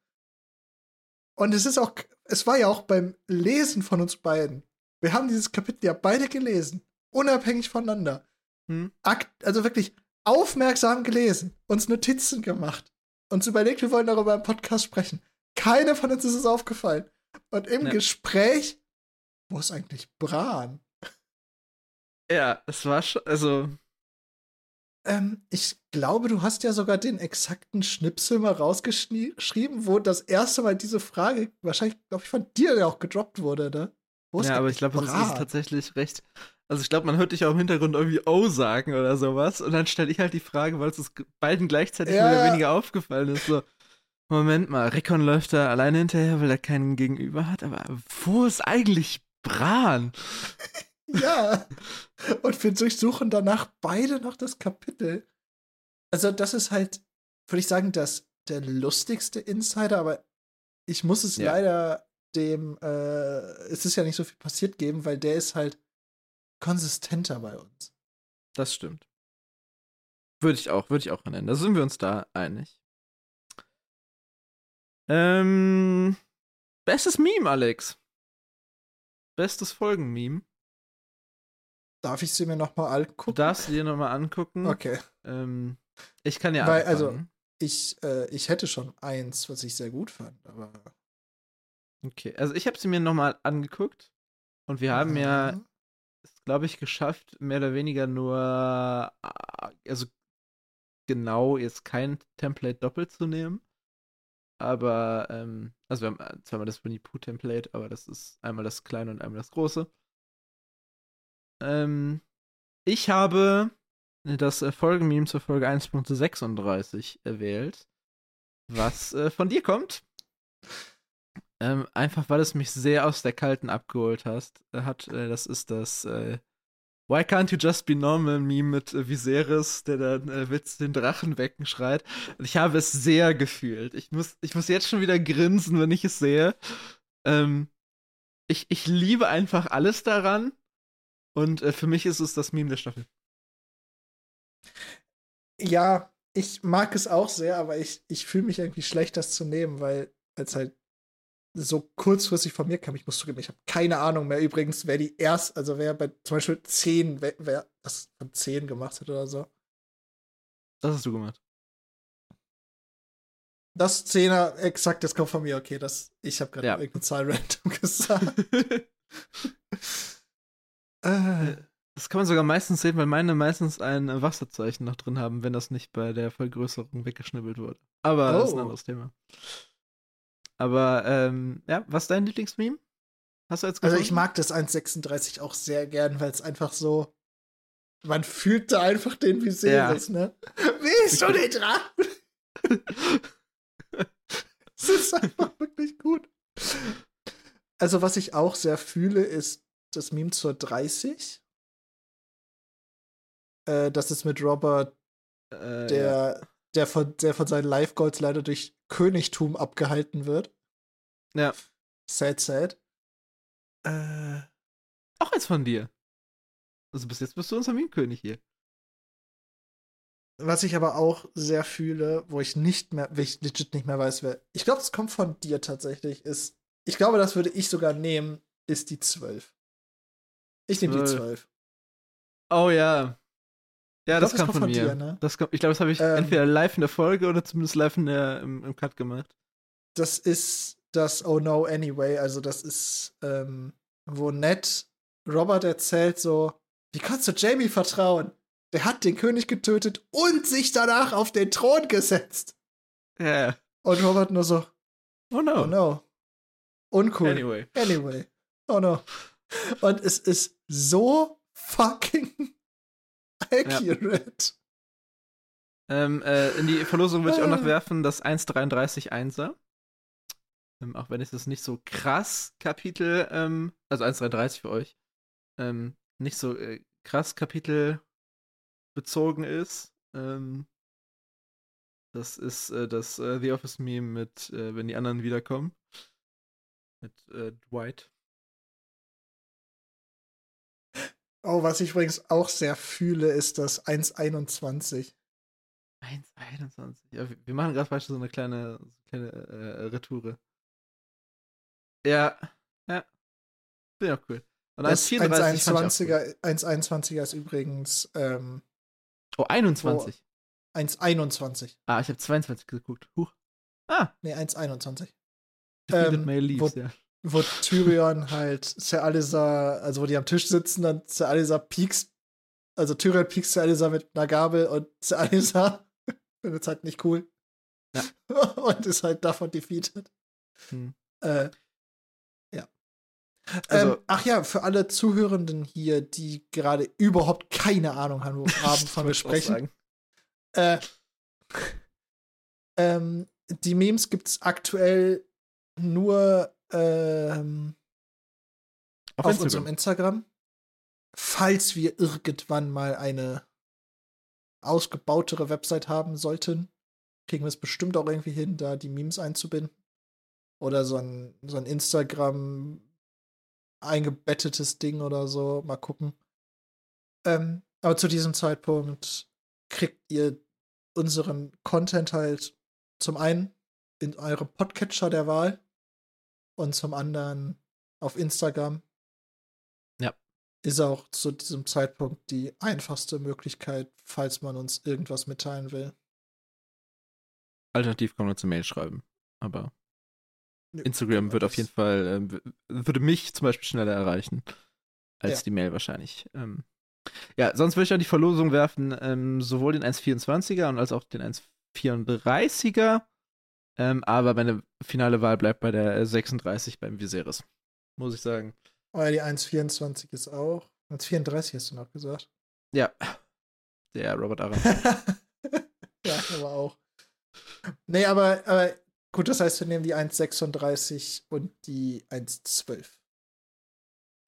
Und es ist auch, es war ja auch beim Lesen von uns beiden. Wir haben dieses Kapitel ja beide gelesen, unabhängig voneinander. Hm? Akt, also wirklich aufmerksam gelesen, uns Notizen gemacht, uns überlegt, wir wollen darüber im Podcast sprechen. Keine von uns ist es aufgefallen. Und im Ja. Gespräch, wo ist eigentlich Bran? Ja, es war schon, also, Ähm, ich glaube, du hast ja sogar den exakten Schnipsel mal rausgeschrieben, wo das erste Mal diese Frage wahrscheinlich, glaube ich, von dir ja auch gedroppt wurde, ne? Wo ist ja, aber ich glaube, es ist tatsächlich recht. Also ich glaube, man hört dich auch im Hintergrund irgendwie O sagen oder sowas. Und dann stelle ich halt die Frage, weil es uns beiden gleichzeitig Ja, mehr oder weniger aufgefallen ist. So, Moment mal, Rickon läuft da alleine hinterher, weil er keinen Gegenüber hat. Aber wo ist eigentlich Bran? Ja. Und wir durchsuchen danach beide noch das Kapitel. Also, das ist halt, würde ich sagen, das der lustigste Insider, aber ich muss es Ja. leider dem, äh, es ist ja nicht so viel passiert geben, weil der ist halt konsistenter bei uns. Das stimmt. Würde ich auch, würde ich auch nennen. Da sind wir uns da einig. Ähm, bestes Meme, Alex. Bestes Folgen-Meme. Darf ich sie mir nochmal angucken? Du darfst sie dir nochmal angucken. Okay. Ähm, ich kann ja Weil, also. Ich, äh, ich hätte schon eins, was ich sehr gut fand, aber. Okay, also ich habe sie mir nochmal angeguckt und wir haben ja, Mhm. Glaube ich, geschafft, mehr oder weniger nur, äh, also genau jetzt kein Template doppelt zu nehmen. Aber, ähm, also wir haben äh, zweimal das Winnie Pooh Template, aber das ist einmal das kleine und einmal das große. Ähm, ich habe das äh, Folgenmeme zur Folge 1.36 erwählt, was äh, von dir kommt. Ähm, einfach weil es mich sehr aus der Kalten abgeholt hast, äh, hat. Äh, das ist das äh, Why can't you just be normal Meme mit äh, Viserys, der dann äh, Witz den Drachen wecken schreit. Ich habe es sehr gefühlt. Ich muss, ich muss jetzt schon wieder grinsen, wenn ich es sehe. Ähm, ich, ich liebe einfach alles daran. Und äh, für mich ist es das Meme der Staffel. Ja, ich mag es auch sehr, aber ich, ich fühle mich irgendwie schlecht, das zu nehmen, weil es halt so kurzfristig von mir kam. Ich muss zugeben, ich habe keine Ahnung mehr übrigens, wer die erst, also wer bei zum Beispiel 10, wer, wer das von 10 gemacht hat oder so. Das hast du gemacht. Das 10er, exakt, das kommt von mir, okay, das, ich habe gerade Ja. irgendeine Zahl random gesagt. äh, Das kann man sogar meistens sehen, weil meine meistens ein Wasserzeichen noch drin haben, wenn das nicht bei der Vergrößerung weggeschnibbelt wurde. Aber das ist ein Oh. anderes Thema. Aber, ähm, ja, was ist dein Lieblingsmeme? Hast du jetzt also gefunden? ich mag das 1,36 auch sehr gern, weil es einfach so, man fühlt da einfach den Viserys, ne? Willst du den Drachen? Es ist einfach wirklich gut. Also, was ich auch sehr fühle, ist das Meme zur 30. Äh, das ist mit Robert, Äh, der, ja. Der, von, der von seinen Life-Goals leider durch Königtum abgehalten wird. ja. Sad, sad. Äh, Auch eins von dir. Also bis jetzt bist du unser Meme-König hier. was ich aber auch sehr fühle, wo ich nicht mehr, wo ich legit nicht mehr weiß, wer. Ich glaube, es kommt von dir tatsächlich, ist. Ich glaube, das würde ich sogar nehmen, ist die 12. Ich nehme die 12. 12. Oh ja. Ja, das glaub, kam kommt von von mir. dir, ne? das kommt, ich glaube, das habe ich Ähm. entweder live in der Folge oder zumindest live in der, im, im Cut gemacht. Das ist das Oh No Anyway. Also, das ist, ähm, wo Ned Robert erzählt so, wie kannst du Jamie vertrauen? Der hat den König getötet und sich danach auf den Thron gesetzt. Ja. ja. Und Robert nur so, Oh no. oh no. Uncool. Anyway. Anyway. Oh no. Und es ist so fucking accurate. Ähm, äh, in die Verlosung würde ich auch noch Ah. werfen, das 1.33 1er. Ähm, auch wenn es das nicht so krass Kapitel, ähm, also 1.33 für euch, ähm, nicht so äh, krass Kapitel bezogen ist. Ähm, das ist äh, das äh, The Office Meme mit, äh, wenn die anderen wiederkommen. Mit äh, Dwight. Oh, was ich übrigens auch sehr fühle, ist das 1,21. 1.21. Ja, wir- machen gerade beispielsweise so eine kleine, so eine kleine äh, Retoure. Ja, ja. Finde ich auch cool. Und Das 1.34 fand ich auch cool. 1,21er 1,21er ist übrigens ähm, Oh, 21. 1,21. Ah, ich habe 22 geguckt. Huch. Ah, Nee, 1,21. defeated Ähm, leaves, wo- ja. Wo Tyrion halt Ser Alisa, also wo die am Tisch sitzen, dann Ser Alisa piekst, also Tyrion piekst Ser Alisa mit einer Gabel und Ser Alisa findet es halt nicht cool. Ja. und ist halt davon defeated. Hm. Äh, ja. Also- ähm, ach ja, für alle Zuhörenden hier, die gerade überhaupt keine Ahnung haben, von wir sprechen. Äh, ähm, die Memes gibt's aktuell nur ähm, Auf, auf Instagram. unserem Instagram. Falls wir irgendwann mal eine ausgebautere Website haben sollten, kriegen wir es bestimmt auch irgendwie hin, da die Memes einzubinden. Oder so ein, so ein Instagram eingebettetes Ding oder so. Mal gucken. Ähm, aber zu diesem Zeitpunkt kriegt ihr unseren Content halt zum einen in eurem Podcatcher der Wahl und zum anderen auf Instagram. Ja. ist auch zu diesem Zeitpunkt die einfachste Möglichkeit, falls man uns irgendwas mitteilen will. Alternativ kann man uns eine Mail schreiben. Aber Instagram wird auf jeden Fall, äh, würde mich zum Beispiel schneller erreichen als ja. die Mail wahrscheinlich. Ähm, ja, sonst würde ich an die Verlosung werfen, ähm, sowohl den 1,24er und als auch den 1,34er. Ähm, aber meine finale Wahl bleibt bei der 36 beim Viserys. Muss ich sagen. Oh ja, die 1,24 ist auch. 1,34 hast du noch gesagt. Ja. Der Robert Aram. ja, aber auch. Nee, aber, aber gut, das heißt, wir nehmen die 1,36 und die 1,12.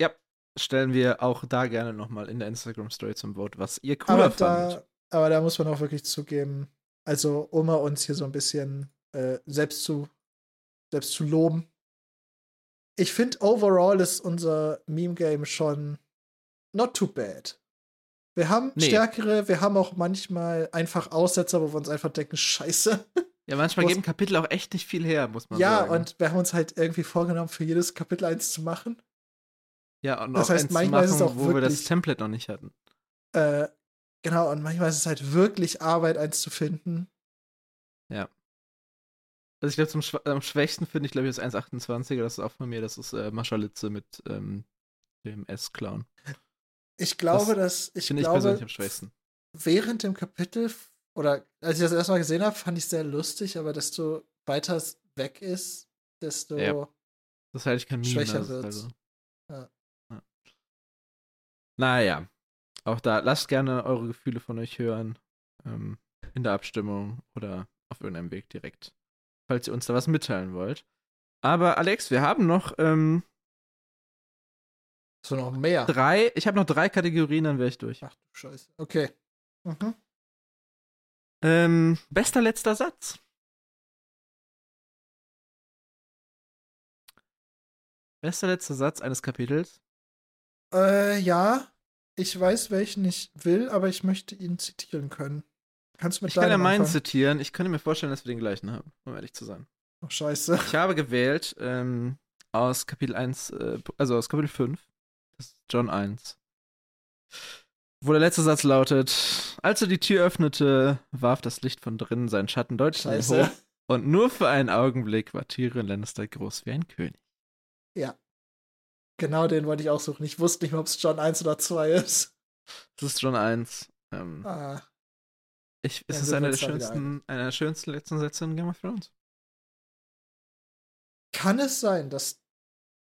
Ja, stellen wir auch da gerne nochmal in der Instagram-Story zum Vote, was ihr cooler aber fandet. Da, aber da muss man auch wirklich zugeben, also um uns hier so ein bisschen äh, selbst, zu, selbst zu loben. Ich finde, overall ist unser Meme-Game schon not too bad. Wir haben nee. stärkere, wir haben auch manchmal einfach Aussetzer, wo wir uns einfach denken, scheiße. Ja, manchmal geben Kapitel auch echt nicht viel her, muss man ja, sagen. Ja, und wir haben uns halt irgendwie vorgenommen, für jedes Kapitel eins zu machen. Ja, und das auch heißt, eins manchmal zu machen, ist es auch wo wirklich, wir das Template noch nicht hatten. Äh, genau, und manchmal ist es halt wirklich Arbeit, eins zu finden. Ja. Also ich glaube, zum am schwächsten finde ich, glaube ich, das 1,28er, das ist auch von mir, das ist äh, Maschalitze mit ähm, dem S-Clown. Ich glaube, das, dass ich finde ich persönlich am schwächsten. Während dem Kapitel oder als ich das erstmal gesehen habe, fand ich es sehr lustig, aber desto weiter es weg ist, desto ja. das halte ich kein schwächer wird also. ja. ja. Naja, auch da, lasst gerne eure Gefühle von euch hören. Ähm, in der Abstimmung oder auf irgendeinem Weg direkt, falls ihr uns da was mitteilen wollt. Aber Alex, wir haben noch ähm, so noch mehr. Drei, ich habe noch drei Kategorien, dann wäre ich durch. Ach du Scheiße. Okay. Mhm. Ähm, bester letzter Satz. Bester letzter Satz eines Kapitels. Äh, ja. Ich weiß, welchen ich will, aber ich möchte ihn zitieren können. Kannst du mit Ich kann ja meinen zitieren. Ich könnte mir vorstellen, dass wir den gleichen haben, um ehrlich zu sein. Oh, scheiße. Ich habe gewählt ähm, aus Kapitel 1, äh, also aus Kapitel 5. Das ist John 1 wo der letzte Satz lautet: Als er die Tür öffnete, warf das Licht von drinnen seinen Schatten deutlich hoch. Und nur für einen Augenblick war Tyrion Lannister groß wie ein König. Ja. Genau den wollte ich auch suchen. Ich wusste nicht mehr, ob es John 1 oder 2 ist. Es ist John 1. Ähm, ah. Ich, es ja, ist einer der schönsten, einer der schönsten letzten Sätze in Game of Thrones. Kann es sein, dass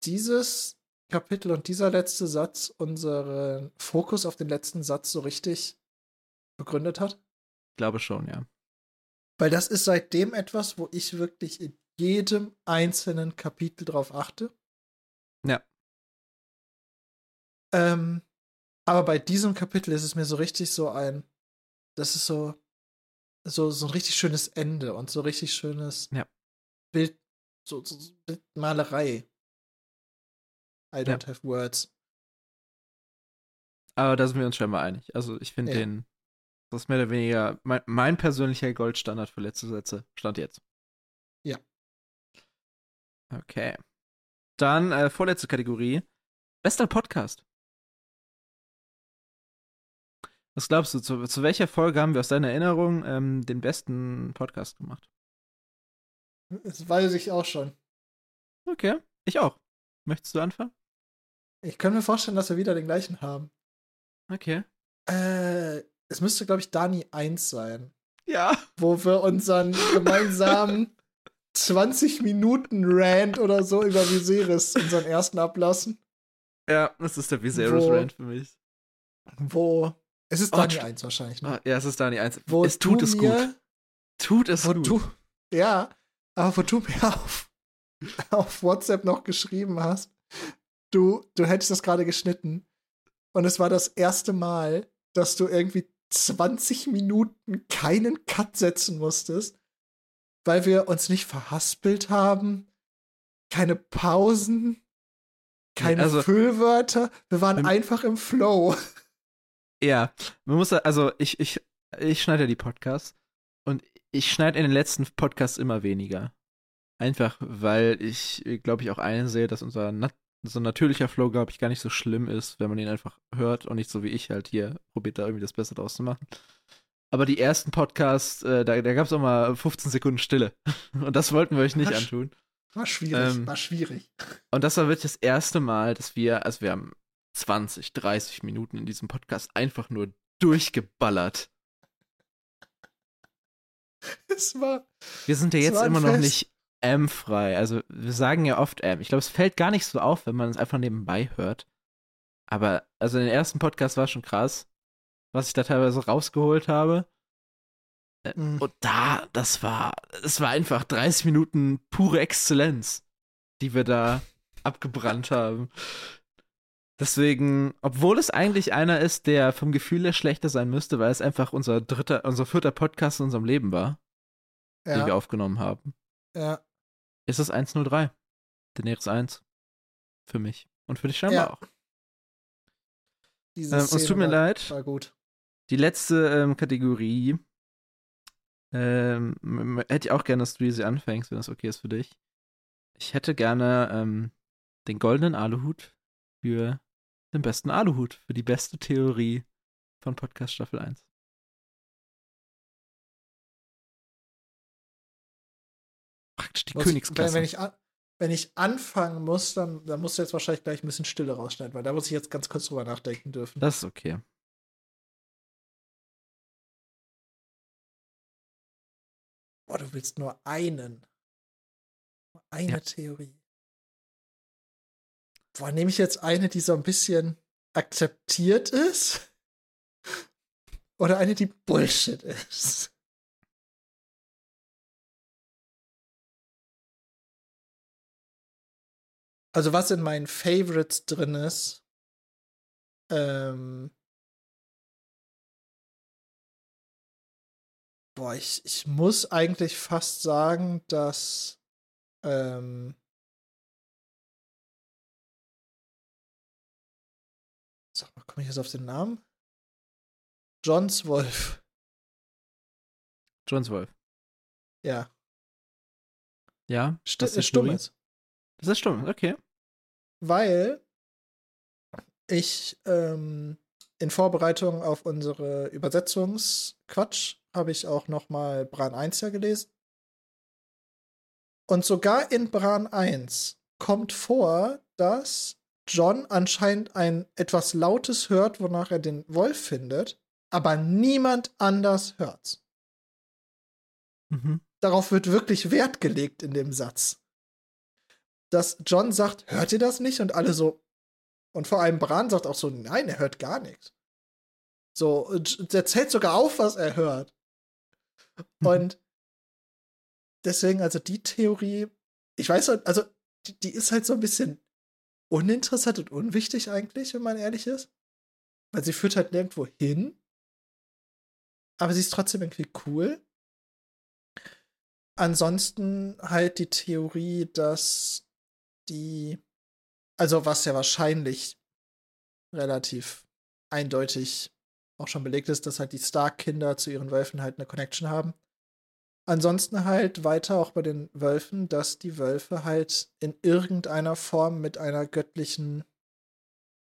dieses Kapitel und dieser letzte Satz unseren Fokus auf den letzten Satz so richtig begründet hat? Ich glaube schon, ja. Weil das ist seitdem etwas, wo ich wirklich in jedem einzelnen Kapitel drauf achte. Ja. Ähm, aber bei diesem Kapitel ist es mir so richtig so ein, das ist so, so, so ein richtig schönes Ende und so richtig schönes ja. Bild, so, so Bildmalerei. I don't ja. have words. Aber da sind wir uns schon mal einig. Also ich finde ja. den, das ist mehr oder weniger mein, mein, persönlicher Goldstandard für letzte Sätze. Stand jetzt. Ja. Okay. Dann äh, vorletzte Kategorie. Bester Podcast. Was glaubst du, zu, zu, welcher Folge haben wir aus deiner Erinnerung ähm, den besten Podcast gemacht? Das weiß ich auch schon. Okay, ich auch. Möchtest du anfangen? Ich kann mir vorstellen, dass wir wieder den gleichen haben. Okay. Äh, es müsste, glaube ich, Dani 1 sein. Ja. Wo wir unseren gemeinsamen 20 Minuten Rant oder so über Viserys, unseren ersten ablassen. Ja, das ist der Viserys Rant für mich. Wo. Es ist Dani oh, 1 wahrscheinlich, ne? Oh, ja, es ist Dani 1. Wo es tut es gut. Tut es gut. Du, ja, aber wo du mir auf, auf WhatsApp noch geschrieben hast, du, du hättest das gerade geschnitten und es war das erste Mal, dass du irgendwie 20 Minuten keinen Cut setzen musstest, weil wir uns nicht verhaspelt haben, keine Pausen, keine also, Füllwörter, wir waren einfach im Flow. Ja, man muss, also ich, ich, ich schneide ja die Podcasts und ich schneide in den letzten Podcasts immer weniger. Einfach, weil ich, glaube ich, auch einsehe, dass unser so ein natürlicher Flow, glaube ich, gar nicht so schlimm ist, wenn man ihn einfach hört und nicht so wie ich halt hier probiert, da irgendwie das Beste draus zu machen. Aber die ersten Podcasts, äh, da, da gab es auch mal 15 Sekunden Stille. Und das wollten wir euch nicht war antun. War schwierig, ähm, war schwierig. Und das war wirklich das erste Mal, dass wir, also wir haben 20, 30 Minuten in diesem Podcast einfach nur durchgeballert. Es war. Wir sind ja jetzt immer noch nicht M-frei. Also wir sagen ja oft M. Ich glaube, es fällt gar nicht so auf, wenn man es einfach nebenbei hört. Aber also in den ersten Podcast war schon krass, was ich da teilweise rausgeholt habe. Mhm. Und da, das war, es war einfach 30 Minuten pure Exzellenz, die wir da abgebrannt haben. Deswegen, obwohl es eigentlich einer ist, der vom Gefühl her schlechter sein müsste, weil es einfach unser dritter, unser vierter Podcast in unserem Leben war, ja. den wir aufgenommen haben. Ja. Ist es 103. Daenerys 1. Für mich. Und für dich scheinbar ja. auch. Diese ähm, es tut mir war, leid. War gut. Die letzte ähm, Kategorie ähm, hätte ich auch gerne, dass du sie anfängst, wenn das okay ist für dich. Ich hätte gerne ähm, den goldenen Aluhut für den besten Aluhut, für die beste Theorie von Podcast Staffel 1. Praktisch die muss, Königsklasse. Wenn ich, wenn ich anfangen muss, dann, dann musst du jetzt wahrscheinlich gleich ein bisschen Stille rausschneiden, weil da muss ich jetzt ganz kurz drüber nachdenken dürfen. Das ist okay. Boah, du willst nur einen. Eine ja. Theorie. Boah, nehme ich jetzt eine, die so ein bisschen akzeptiert ist? Oder eine, die Bullshit ist? Also, was in meinen Favorites drin ist, ähm, boah, ich, ich muss eigentlich fast sagen, dass ähm, komme ich jetzt auf den Namen? Johns Wolf. Johns Wolf. Ja. Ja. St das ist stumm ist. Das ist stumm, okay. Weil ich ähm, in Vorbereitung auf unsere Übersetzungsquatsch habe ich auch noch mal Bran 1 ja gelesen. Und sogar in Bran 1 kommt vor, dass John anscheinend ein etwas Lautes hört, wonach er den Wolf findet, aber niemand anders hört's. Mhm. Darauf wird wirklich Wert gelegt in dem Satz. Dass John sagt, hört ihr das nicht? Und alle so. Und vor allem Bran sagt auch so, nein, er hört gar nichts. So, der zählt sogar auf, was er hört. Mhm. Und deswegen, also die Theorie, ich weiß, also die, die ist halt so ein bisschen uninteressant und unwichtig eigentlich, wenn man ehrlich ist. Weil sie führt halt nirgendwo hin. Aber sie ist trotzdem irgendwie cool. Ansonsten halt die Theorie, dass die, also was ja wahrscheinlich relativ eindeutig auch schon belegt ist, dass halt die Stark-Kinder zu ihren Wölfen halt eine Connection haben. Ansonsten halt weiter auch bei den Wölfen, dass die Wölfe halt in irgendeiner Form mit einer göttlichen,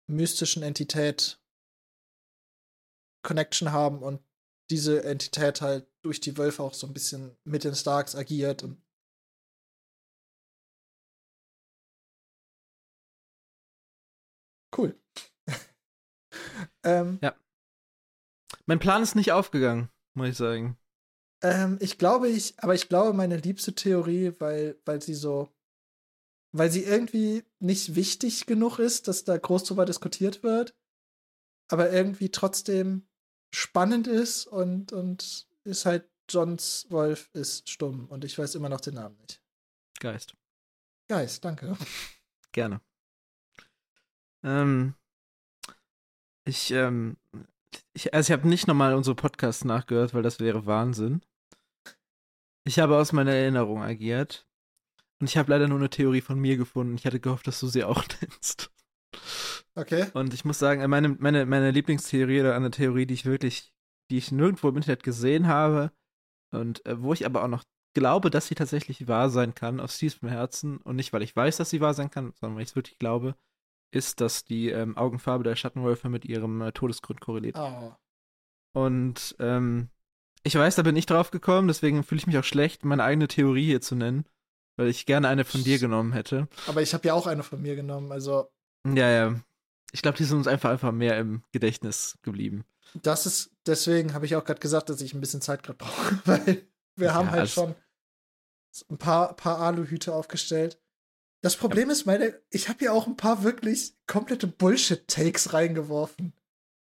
mystischen Entität Connection haben und diese Entität halt durch die Wölfe auch so ein bisschen mit den Starks agiert und Cool. ähm, ja. Mein Plan ist nicht aufgegangen, muss ich sagen. Ähm, ich glaube, ich, aber ich glaube, meine liebste Theorie, weil, weil sie so, weil sie irgendwie nicht wichtig genug ist, dass da groß drüber diskutiert wird, aber irgendwie trotzdem spannend ist und, und ist halt Johns Wolf ist stumm und ich weiß immer noch den Namen nicht. Geist. Geist, danke. Gerne. Ähm, ich, ähm, ich, also ich habe nicht nochmal unsere Podcasts nachgehört, weil das wäre Wahnsinn. Ich habe aus meiner Erinnerung agiert. Und ich habe leider nur eine Theorie von mir gefunden. Ich hatte gehofft, dass du sie auch nennst. Okay. Und ich muss sagen, meine, meine, meine Lieblingstheorie oder eine Theorie, die ich wirklich, die ich nirgendwo im Internet gesehen habe und äh, wo ich aber auch noch glaube, dass sie tatsächlich wahr sein kann, aus tiefstem Herzen, und nicht, weil ich weiß, dass sie wahr sein kann, sondern weil ich es wirklich glaube, ist, dass die ähm, Augenfarbe der Schattenwölfe mit ihrem äh, Todesgrund korreliert. Oh. Und ähm, ich weiß, da bin ich drauf gekommen, deswegen fühle ich mich auch schlecht, meine eigene Theorie hier zu nennen, weil ich gerne eine von dir genommen hätte. Aber ich habe ja auch eine von mir genommen, also. Ja, ja. Ich glaube, die sind uns einfach einfach mehr im Gedächtnis geblieben. Das ist, deswegen habe ich auch gerade gesagt, dass ich ein bisschen Zeit gerade brauche, weil wir haben ja, halt schon ein paar, paar Aluhüte aufgestellt. Das Problem ja. ist, meine, ich habe ja auch ein paar wirklich komplette Bullshit-Takes reingeworfen.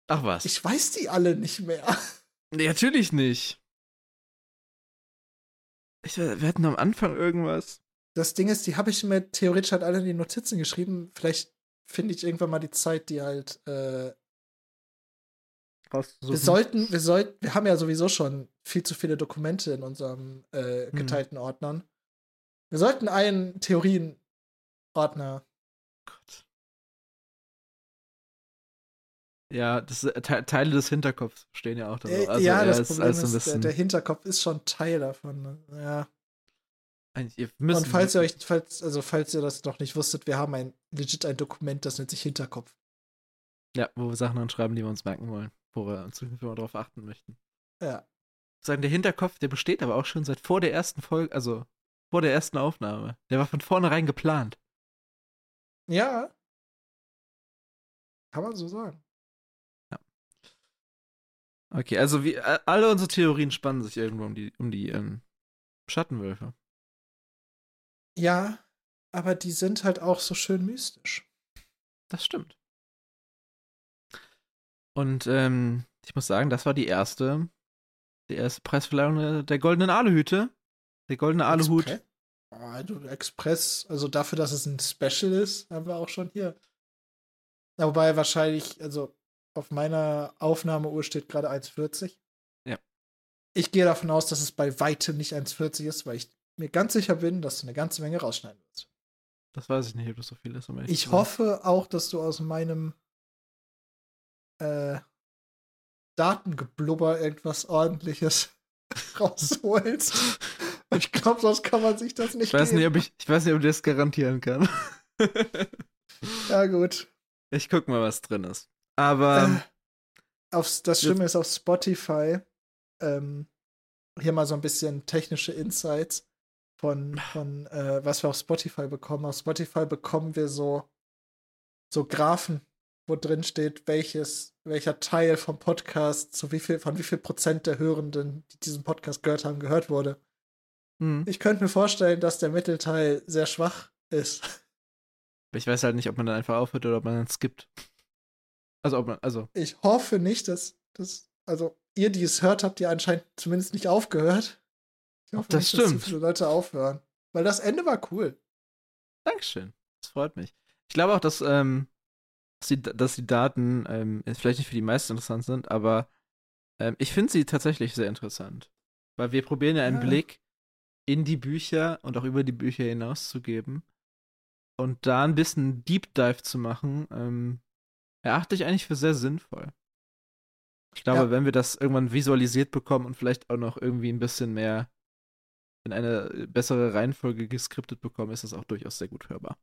Ach was. Ich weiß die alle nicht mehr. Nee, natürlich nicht. Ich, wir hatten am Anfang irgendwas. Das Ding ist, die habe ich mir theoretisch halt alle in die Notizen geschrieben. Vielleicht finde ich irgendwann mal die Zeit, die halt. Äh, wir sollten, wir sollten, wir haben ja sowieso schon viel zu viele Dokumente in unserem äh, hm. geteilten hm. Ordnern. Wir sollten einen Theorienordner Ja, das, äh, Te Teile des Hinterkopfs stehen ja auch da. Äh, also ja, das ist, Problem ist, ist der, der, Hinterkopf ist schon Teil davon. Ne? Ja. Und falls ihr euch, falls, also falls ihr das noch nicht wusstet, wir haben ein legit ein Dokument, das nennt sich Hinterkopf. Ja, wo wir Sachen anschreiben, die wir uns merken wollen, wo wir in Zukunft mal darauf achten möchten. Ja. Sagen, der Hinterkopf, der besteht aber auch schon seit vor der ersten Folge, also vor der ersten Aufnahme. Der war von vornherein geplant. Ja. Kann man so sagen. Okay, also wie, alle unsere Theorien spannen sich irgendwo um die, um die ähm, Schattenwölfe. Ja, aber die sind halt auch so schön mystisch. Das stimmt. Und ähm, ich muss sagen, das war die erste, die erste Preisverleihung der goldenen Aluhüte. Der goldene Aluhut. Expre also Express, also dafür, dass es ein Special ist, haben wir auch schon hier. Wobei wahrscheinlich, also auf meiner Aufnahmeuhr steht gerade 1,40. Ja. Ich gehe davon aus, dass es bei weitem nicht 1,40 ist, weil ich mir ganz sicher bin, dass du eine ganze Menge rausschneiden wirst. Das weiß ich nicht, ob das so viel ist. Um ich hoffe auch, dass du aus meinem äh, Datengeblubber irgendwas ordentliches rausholst. ich glaube, sonst kann man sich das nicht ich weiß nicht, ob ich, ich weiß nicht, ob ich das garantieren kann. ja, gut. Ich guck mal, was drin ist. Aber. Äh, aufs, das Schlimme ist auf Spotify. Ähm, hier mal so ein bisschen technische Insights von, von äh, was wir auf Spotify bekommen. Auf Spotify bekommen wir so, so Graphen, wo drin steht, welches, welcher Teil vom Podcast zu wie viel, von wie viel Prozent der Hörenden, die diesen Podcast gehört haben, gehört wurde. Mhm. Ich könnte mir vorstellen, dass der Mittelteil sehr schwach ist. Ich weiß halt nicht, ob man dann einfach aufhört oder ob man dann skippt. Also, ob man, also. Ich hoffe nicht, dass, dass, also ihr, die es hört, habt ihr anscheinend zumindest nicht aufgehört. Ich hoffe das nicht, stimmt. dass so viele Leute aufhören. Weil das Ende war cool. Dankeschön. Das freut mich. Ich glaube auch, dass, ähm, dass, die, dass die Daten ähm, vielleicht nicht für die meisten interessant sind, aber ähm, ich finde sie tatsächlich sehr interessant. Weil wir probieren ja einen ja. Blick in die Bücher und auch über die Bücher hinaus zu geben. Und da ein bisschen Deep Dive zu machen, ähm, erachte ich eigentlich für sehr sinnvoll. Ich glaube, ja. wenn wir das irgendwann visualisiert bekommen und vielleicht auch noch irgendwie ein bisschen mehr in eine bessere Reihenfolge geskriptet bekommen, ist das auch durchaus sehr gut hörbar.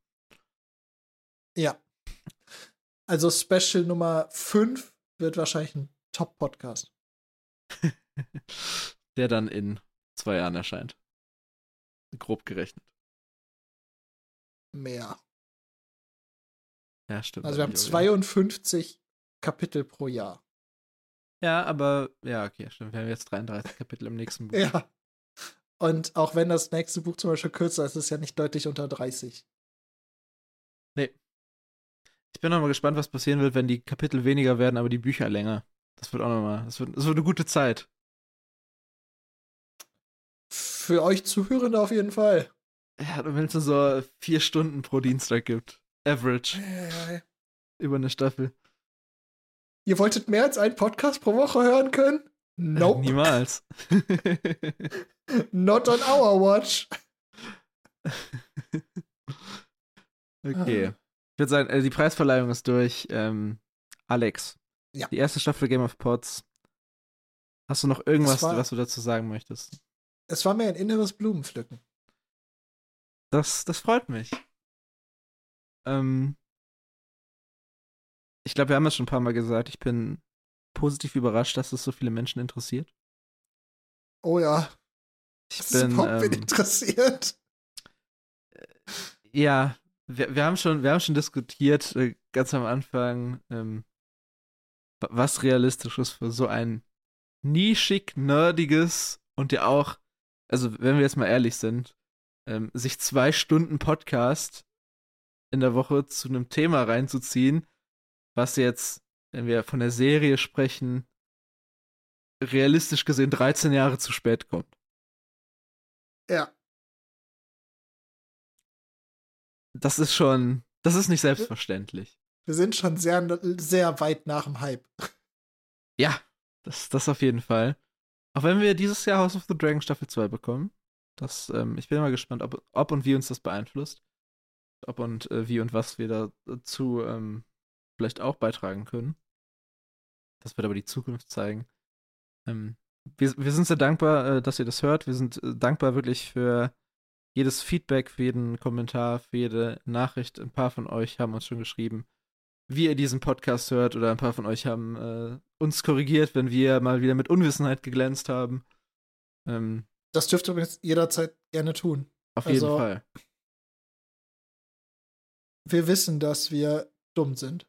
Ja. Also Special Nummer 5 wird wahrscheinlich ein Top-Podcast. Der dann in zwei Jahren erscheint. Grob gerechnet. Mehr. Ja, stimmt. Also wir haben 52 Kapitel pro Jahr. Ja, aber ja, okay, stimmt. Wir haben jetzt 33 Kapitel im nächsten Buch. Ja. Und auch wenn das nächste Buch zum Beispiel kürzer ist, ist es ja nicht deutlich unter 30. Nee. Ich bin noch mal gespannt, was passieren wird, wenn die Kapitel weniger werden, aber die Bücher länger. Das wird auch nochmal, das wird, das wird eine gute Zeit. Für euch Zuhörende auf jeden Fall. Ja, wenn es so vier Stunden pro Dienstag gibt. Average. Äh, über eine Staffel. Ihr wolltet mehr als einen Podcast pro Woche hören können? Nope. Niemals. Not on our watch. okay. Ich würde sagen, äh, die Preisverleihung ist durch. Ähm, Alex. Ja. Die erste Staffel Game of Pods. Hast du noch irgendwas, war, was du dazu sagen möchtest? es war mir ein inneres Blumenpflücken. Das, das freut mich. Ähm, ich glaube, wir haben es schon ein paar Mal gesagt. Ich bin positiv überrascht, dass es so viele Menschen interessiert. Oh ja. Ich Das bin. überhaupt Ähm, interessiert. ja, wir, wir, haben schon, wir haben schon diskutiert, äh, ganz am Anfang, ähm, wa- was realistisch ist für so ein nischig, nerdiges und ja auch, also wenn wir jetzt mal ehrlich sind, ähm, sich zwei Stunden Podcast in der Woche zu einem Thema reinzuziehen, was jetzt, wenn wir von der Serie sprechen, realistisch gesehen 13 Jahre zu spät kommt. Ja. Das ist schon, das ist nicht selbstverständlich. Wir sind schon sehr, sehr weit nach dem Hype. Ja, das, das auf jeden Fall. Auch wenn wir dieses Jahr House of the Dragon Staffel 2 bekommen. Das, ähm, ich bin mal gespannt, ob, ob und wie uns das beeinflusst. Ob und äh, wie und was wir dazu ähm, vielleicht auch beitragen können. Das wird aber die Zukunft zeigen. Ähm, wir, wir sind sehr dankbar, äh, dass ihr das hört. Wir sind äh, dankbar wirklich für jedes Feedback, für jeden Kommentar, für jede Nachricht. Ein paar von euch haben uns schon geschrieben, wie ihr diesen Podcast hört, oder ein paar von euch haben äh, uns korrigiert, wenn wir mal wieder mit Unwissenheit geglänzt haben. Ähm, Das dürft ihr übrigens jederzeit gerne tun. auf Also- jeden Fall. Wir wissen, dass wir dumm sind.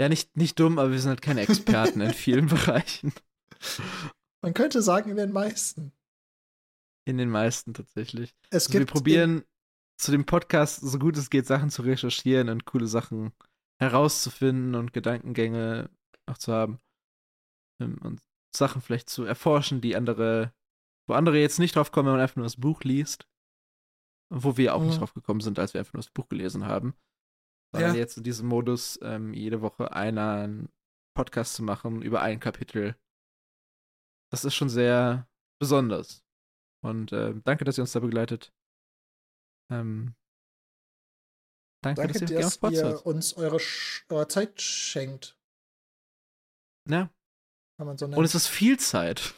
Ja, nicht, nicht dumm, aber wir sind halt keine Experten in vielen Bereichen. Man könnte sagen, in den meisten. In den meisten tatsächlich. Es Also wir gibt probieren zu dem Podcast, so gut es geht, Sachen zu recherchieren und coole Sachen herauszufinden und Gedankengänge auch zu haben. Ähm, Und Sachen vielleicht zu erforschen, die andere, wo andere jetzt nicht drauf kommen, wenn man einfach nur das Buch liest. Wo wir auch nicht Mhm. drauf gekommen sind, als wir einfach nur das Buch gelesen haben. Sondern Ja. jetzt in diesem Modus, ähm, jede Woche einen Podcast zu machen über ein Kapitel. Das ist schon sehr besonders. Und äh, danke, dass ihr uns da begleitet. Ähm, danke, Danke, dass ihr dass ihr uns eure, Sch eure Zeit schenkt. Ja. So. Und es ist viel Zeit.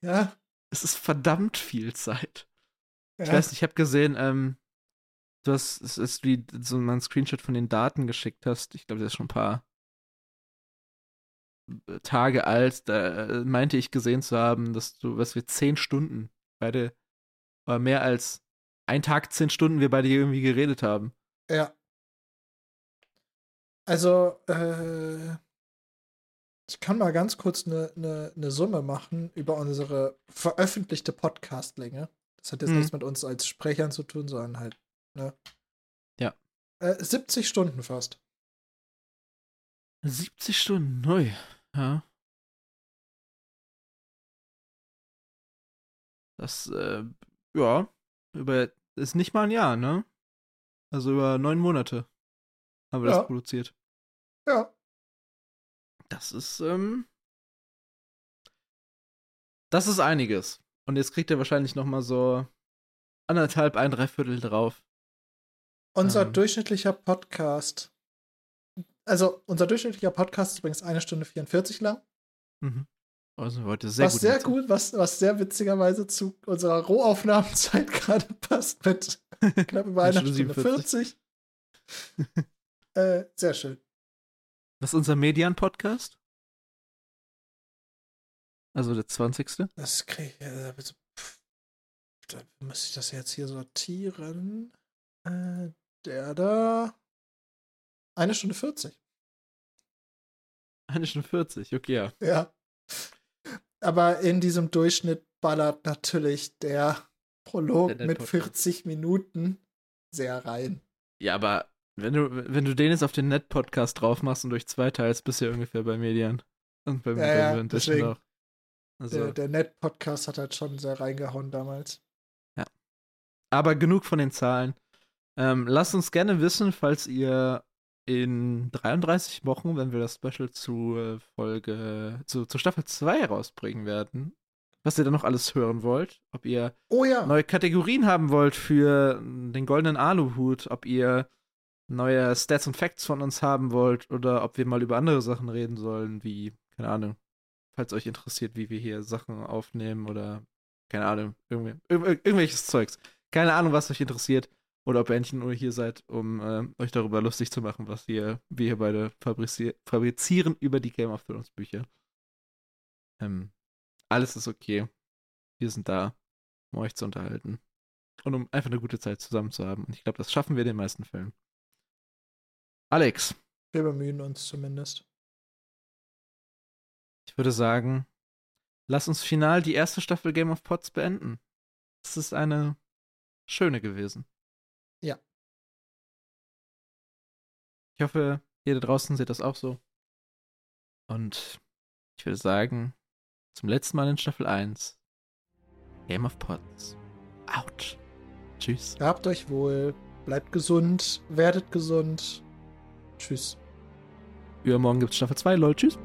ja, Es ist verdammt viel Zeit. Ja. Ich weiß nicht, ich habe gesehen, ähm, du hast, es ist wie so ein Screenshot von den Daten geschickt hast. Ich glaube, der ist schon ein paar äh, Tage alt. Da äh, meinte ich gesehen zu haben, dass du, was wir zehn Stunden beide, oder mehr als ein Tag, zehn Stunden wir beide irgendwie geredet haben. Ja. Also, äh, ich kann mal ganz kurz eine ne, ne Summe machen über unsere veröffentlichte Podcastlänge. Das hat jetzt Mhm. nichts mit uns als Sprechern zu tun, sondern halt, ne? Ja. Äh, 70 Stunden fast. 70 Stunden, neu. Ja. Das, äh, ja, über, ist nicht mal ein Jahr, ne? Also über neun Monate haben wir Ja. das produziert. Ja. Das ist, ähm, das ist einiges. Und jetzt kriegt ihr wahrscheinlich noch mal so anderthalb, ein Dreiviertel drauf. Unser Ähm. durchschnittlicher Podcast. Also, unser durchschnittlicher Podcast ist übrigens eine Stunde 44 lang. Mhm. Also heute sehr was gut. sehr gut, was, was sehr witzigerweise zu unserer Rohaufnahmezeit gerade passt mit knapp über Eine einer Stunde Stunde 40. äh, sehr schön. Was ist unser Median-Podcast? Also der 20. Das kriege ich. Pff, da muss ich das jetzt hier sortieren. Äh, der da. Eine Stunde 40. Eine Stunde 40, okay, ja. Ja. Aber in diesem Durchschnitt ballert natürlich der Prolog Der mit Net-Podcast. 40 Minuten sehr rein. Ja, aber wenn du, wenn du den jetzt auf den Net-Podcast drauf machst und durch zwei teilst, bist du ja ungefähr bei Median. Und beim, Ja, ja, beim Durchschnitt deswegen. auch. Also, Der, der Net-Podcast hat halt schon sehr reingehauen damals. aber genug von den Zahlen. Ähm, lasst uns gerne wissen, falls ihr in 33 Wochen, wenn wir das Special zu äh, Folge, zu, zu Staffel 2 rausbringen werden, was ihr da noch alles hören wollt. Ob ihr Oh ja. neue Kategorien haben wollt für den goldenen Aluhut, ob ihr neue Stats und Facts von uns haben wollt oder ob wir mal über andere Sachen reden sollen, wie, keine Ahnung, falls euch interessiert, wie wir hier Sachen aufnehmen oder keine Ahnung, irgendwie, ir irgendwelches Zeugs. Keine Ahnung, was euch interessiert oder ob ihr endlich nur hier seid, um äh, euch darüber lustig zu machen, was hier, wir hier beide fabrizi fabrizieren über die Game of Thrones Bücher. Ähm, alles ist okay. Wir sind da, um euch zu unterhalten. Und um einfach eine gute Zeit zusammen zu haben. Und ich glaube, das schaffen wir in den meisten Fällen. Alex. Wir bemühen uns zumindest. Ich würde sagen, lass uns final die erste Staffel Game of Pots beenden. Es ist eine schöne gewesen. Ja. Ich hoffe, ihr da draußen seht das auch so. Und ich würde sagen, zum letzten Mal in Staffel 1 Game of Pots. Out. Tschüss. Habt euch wohl, bleibt gesund, werdet gesund. Tschüss. Übermorgen gibt's Staffel 2, lol. Tschüss.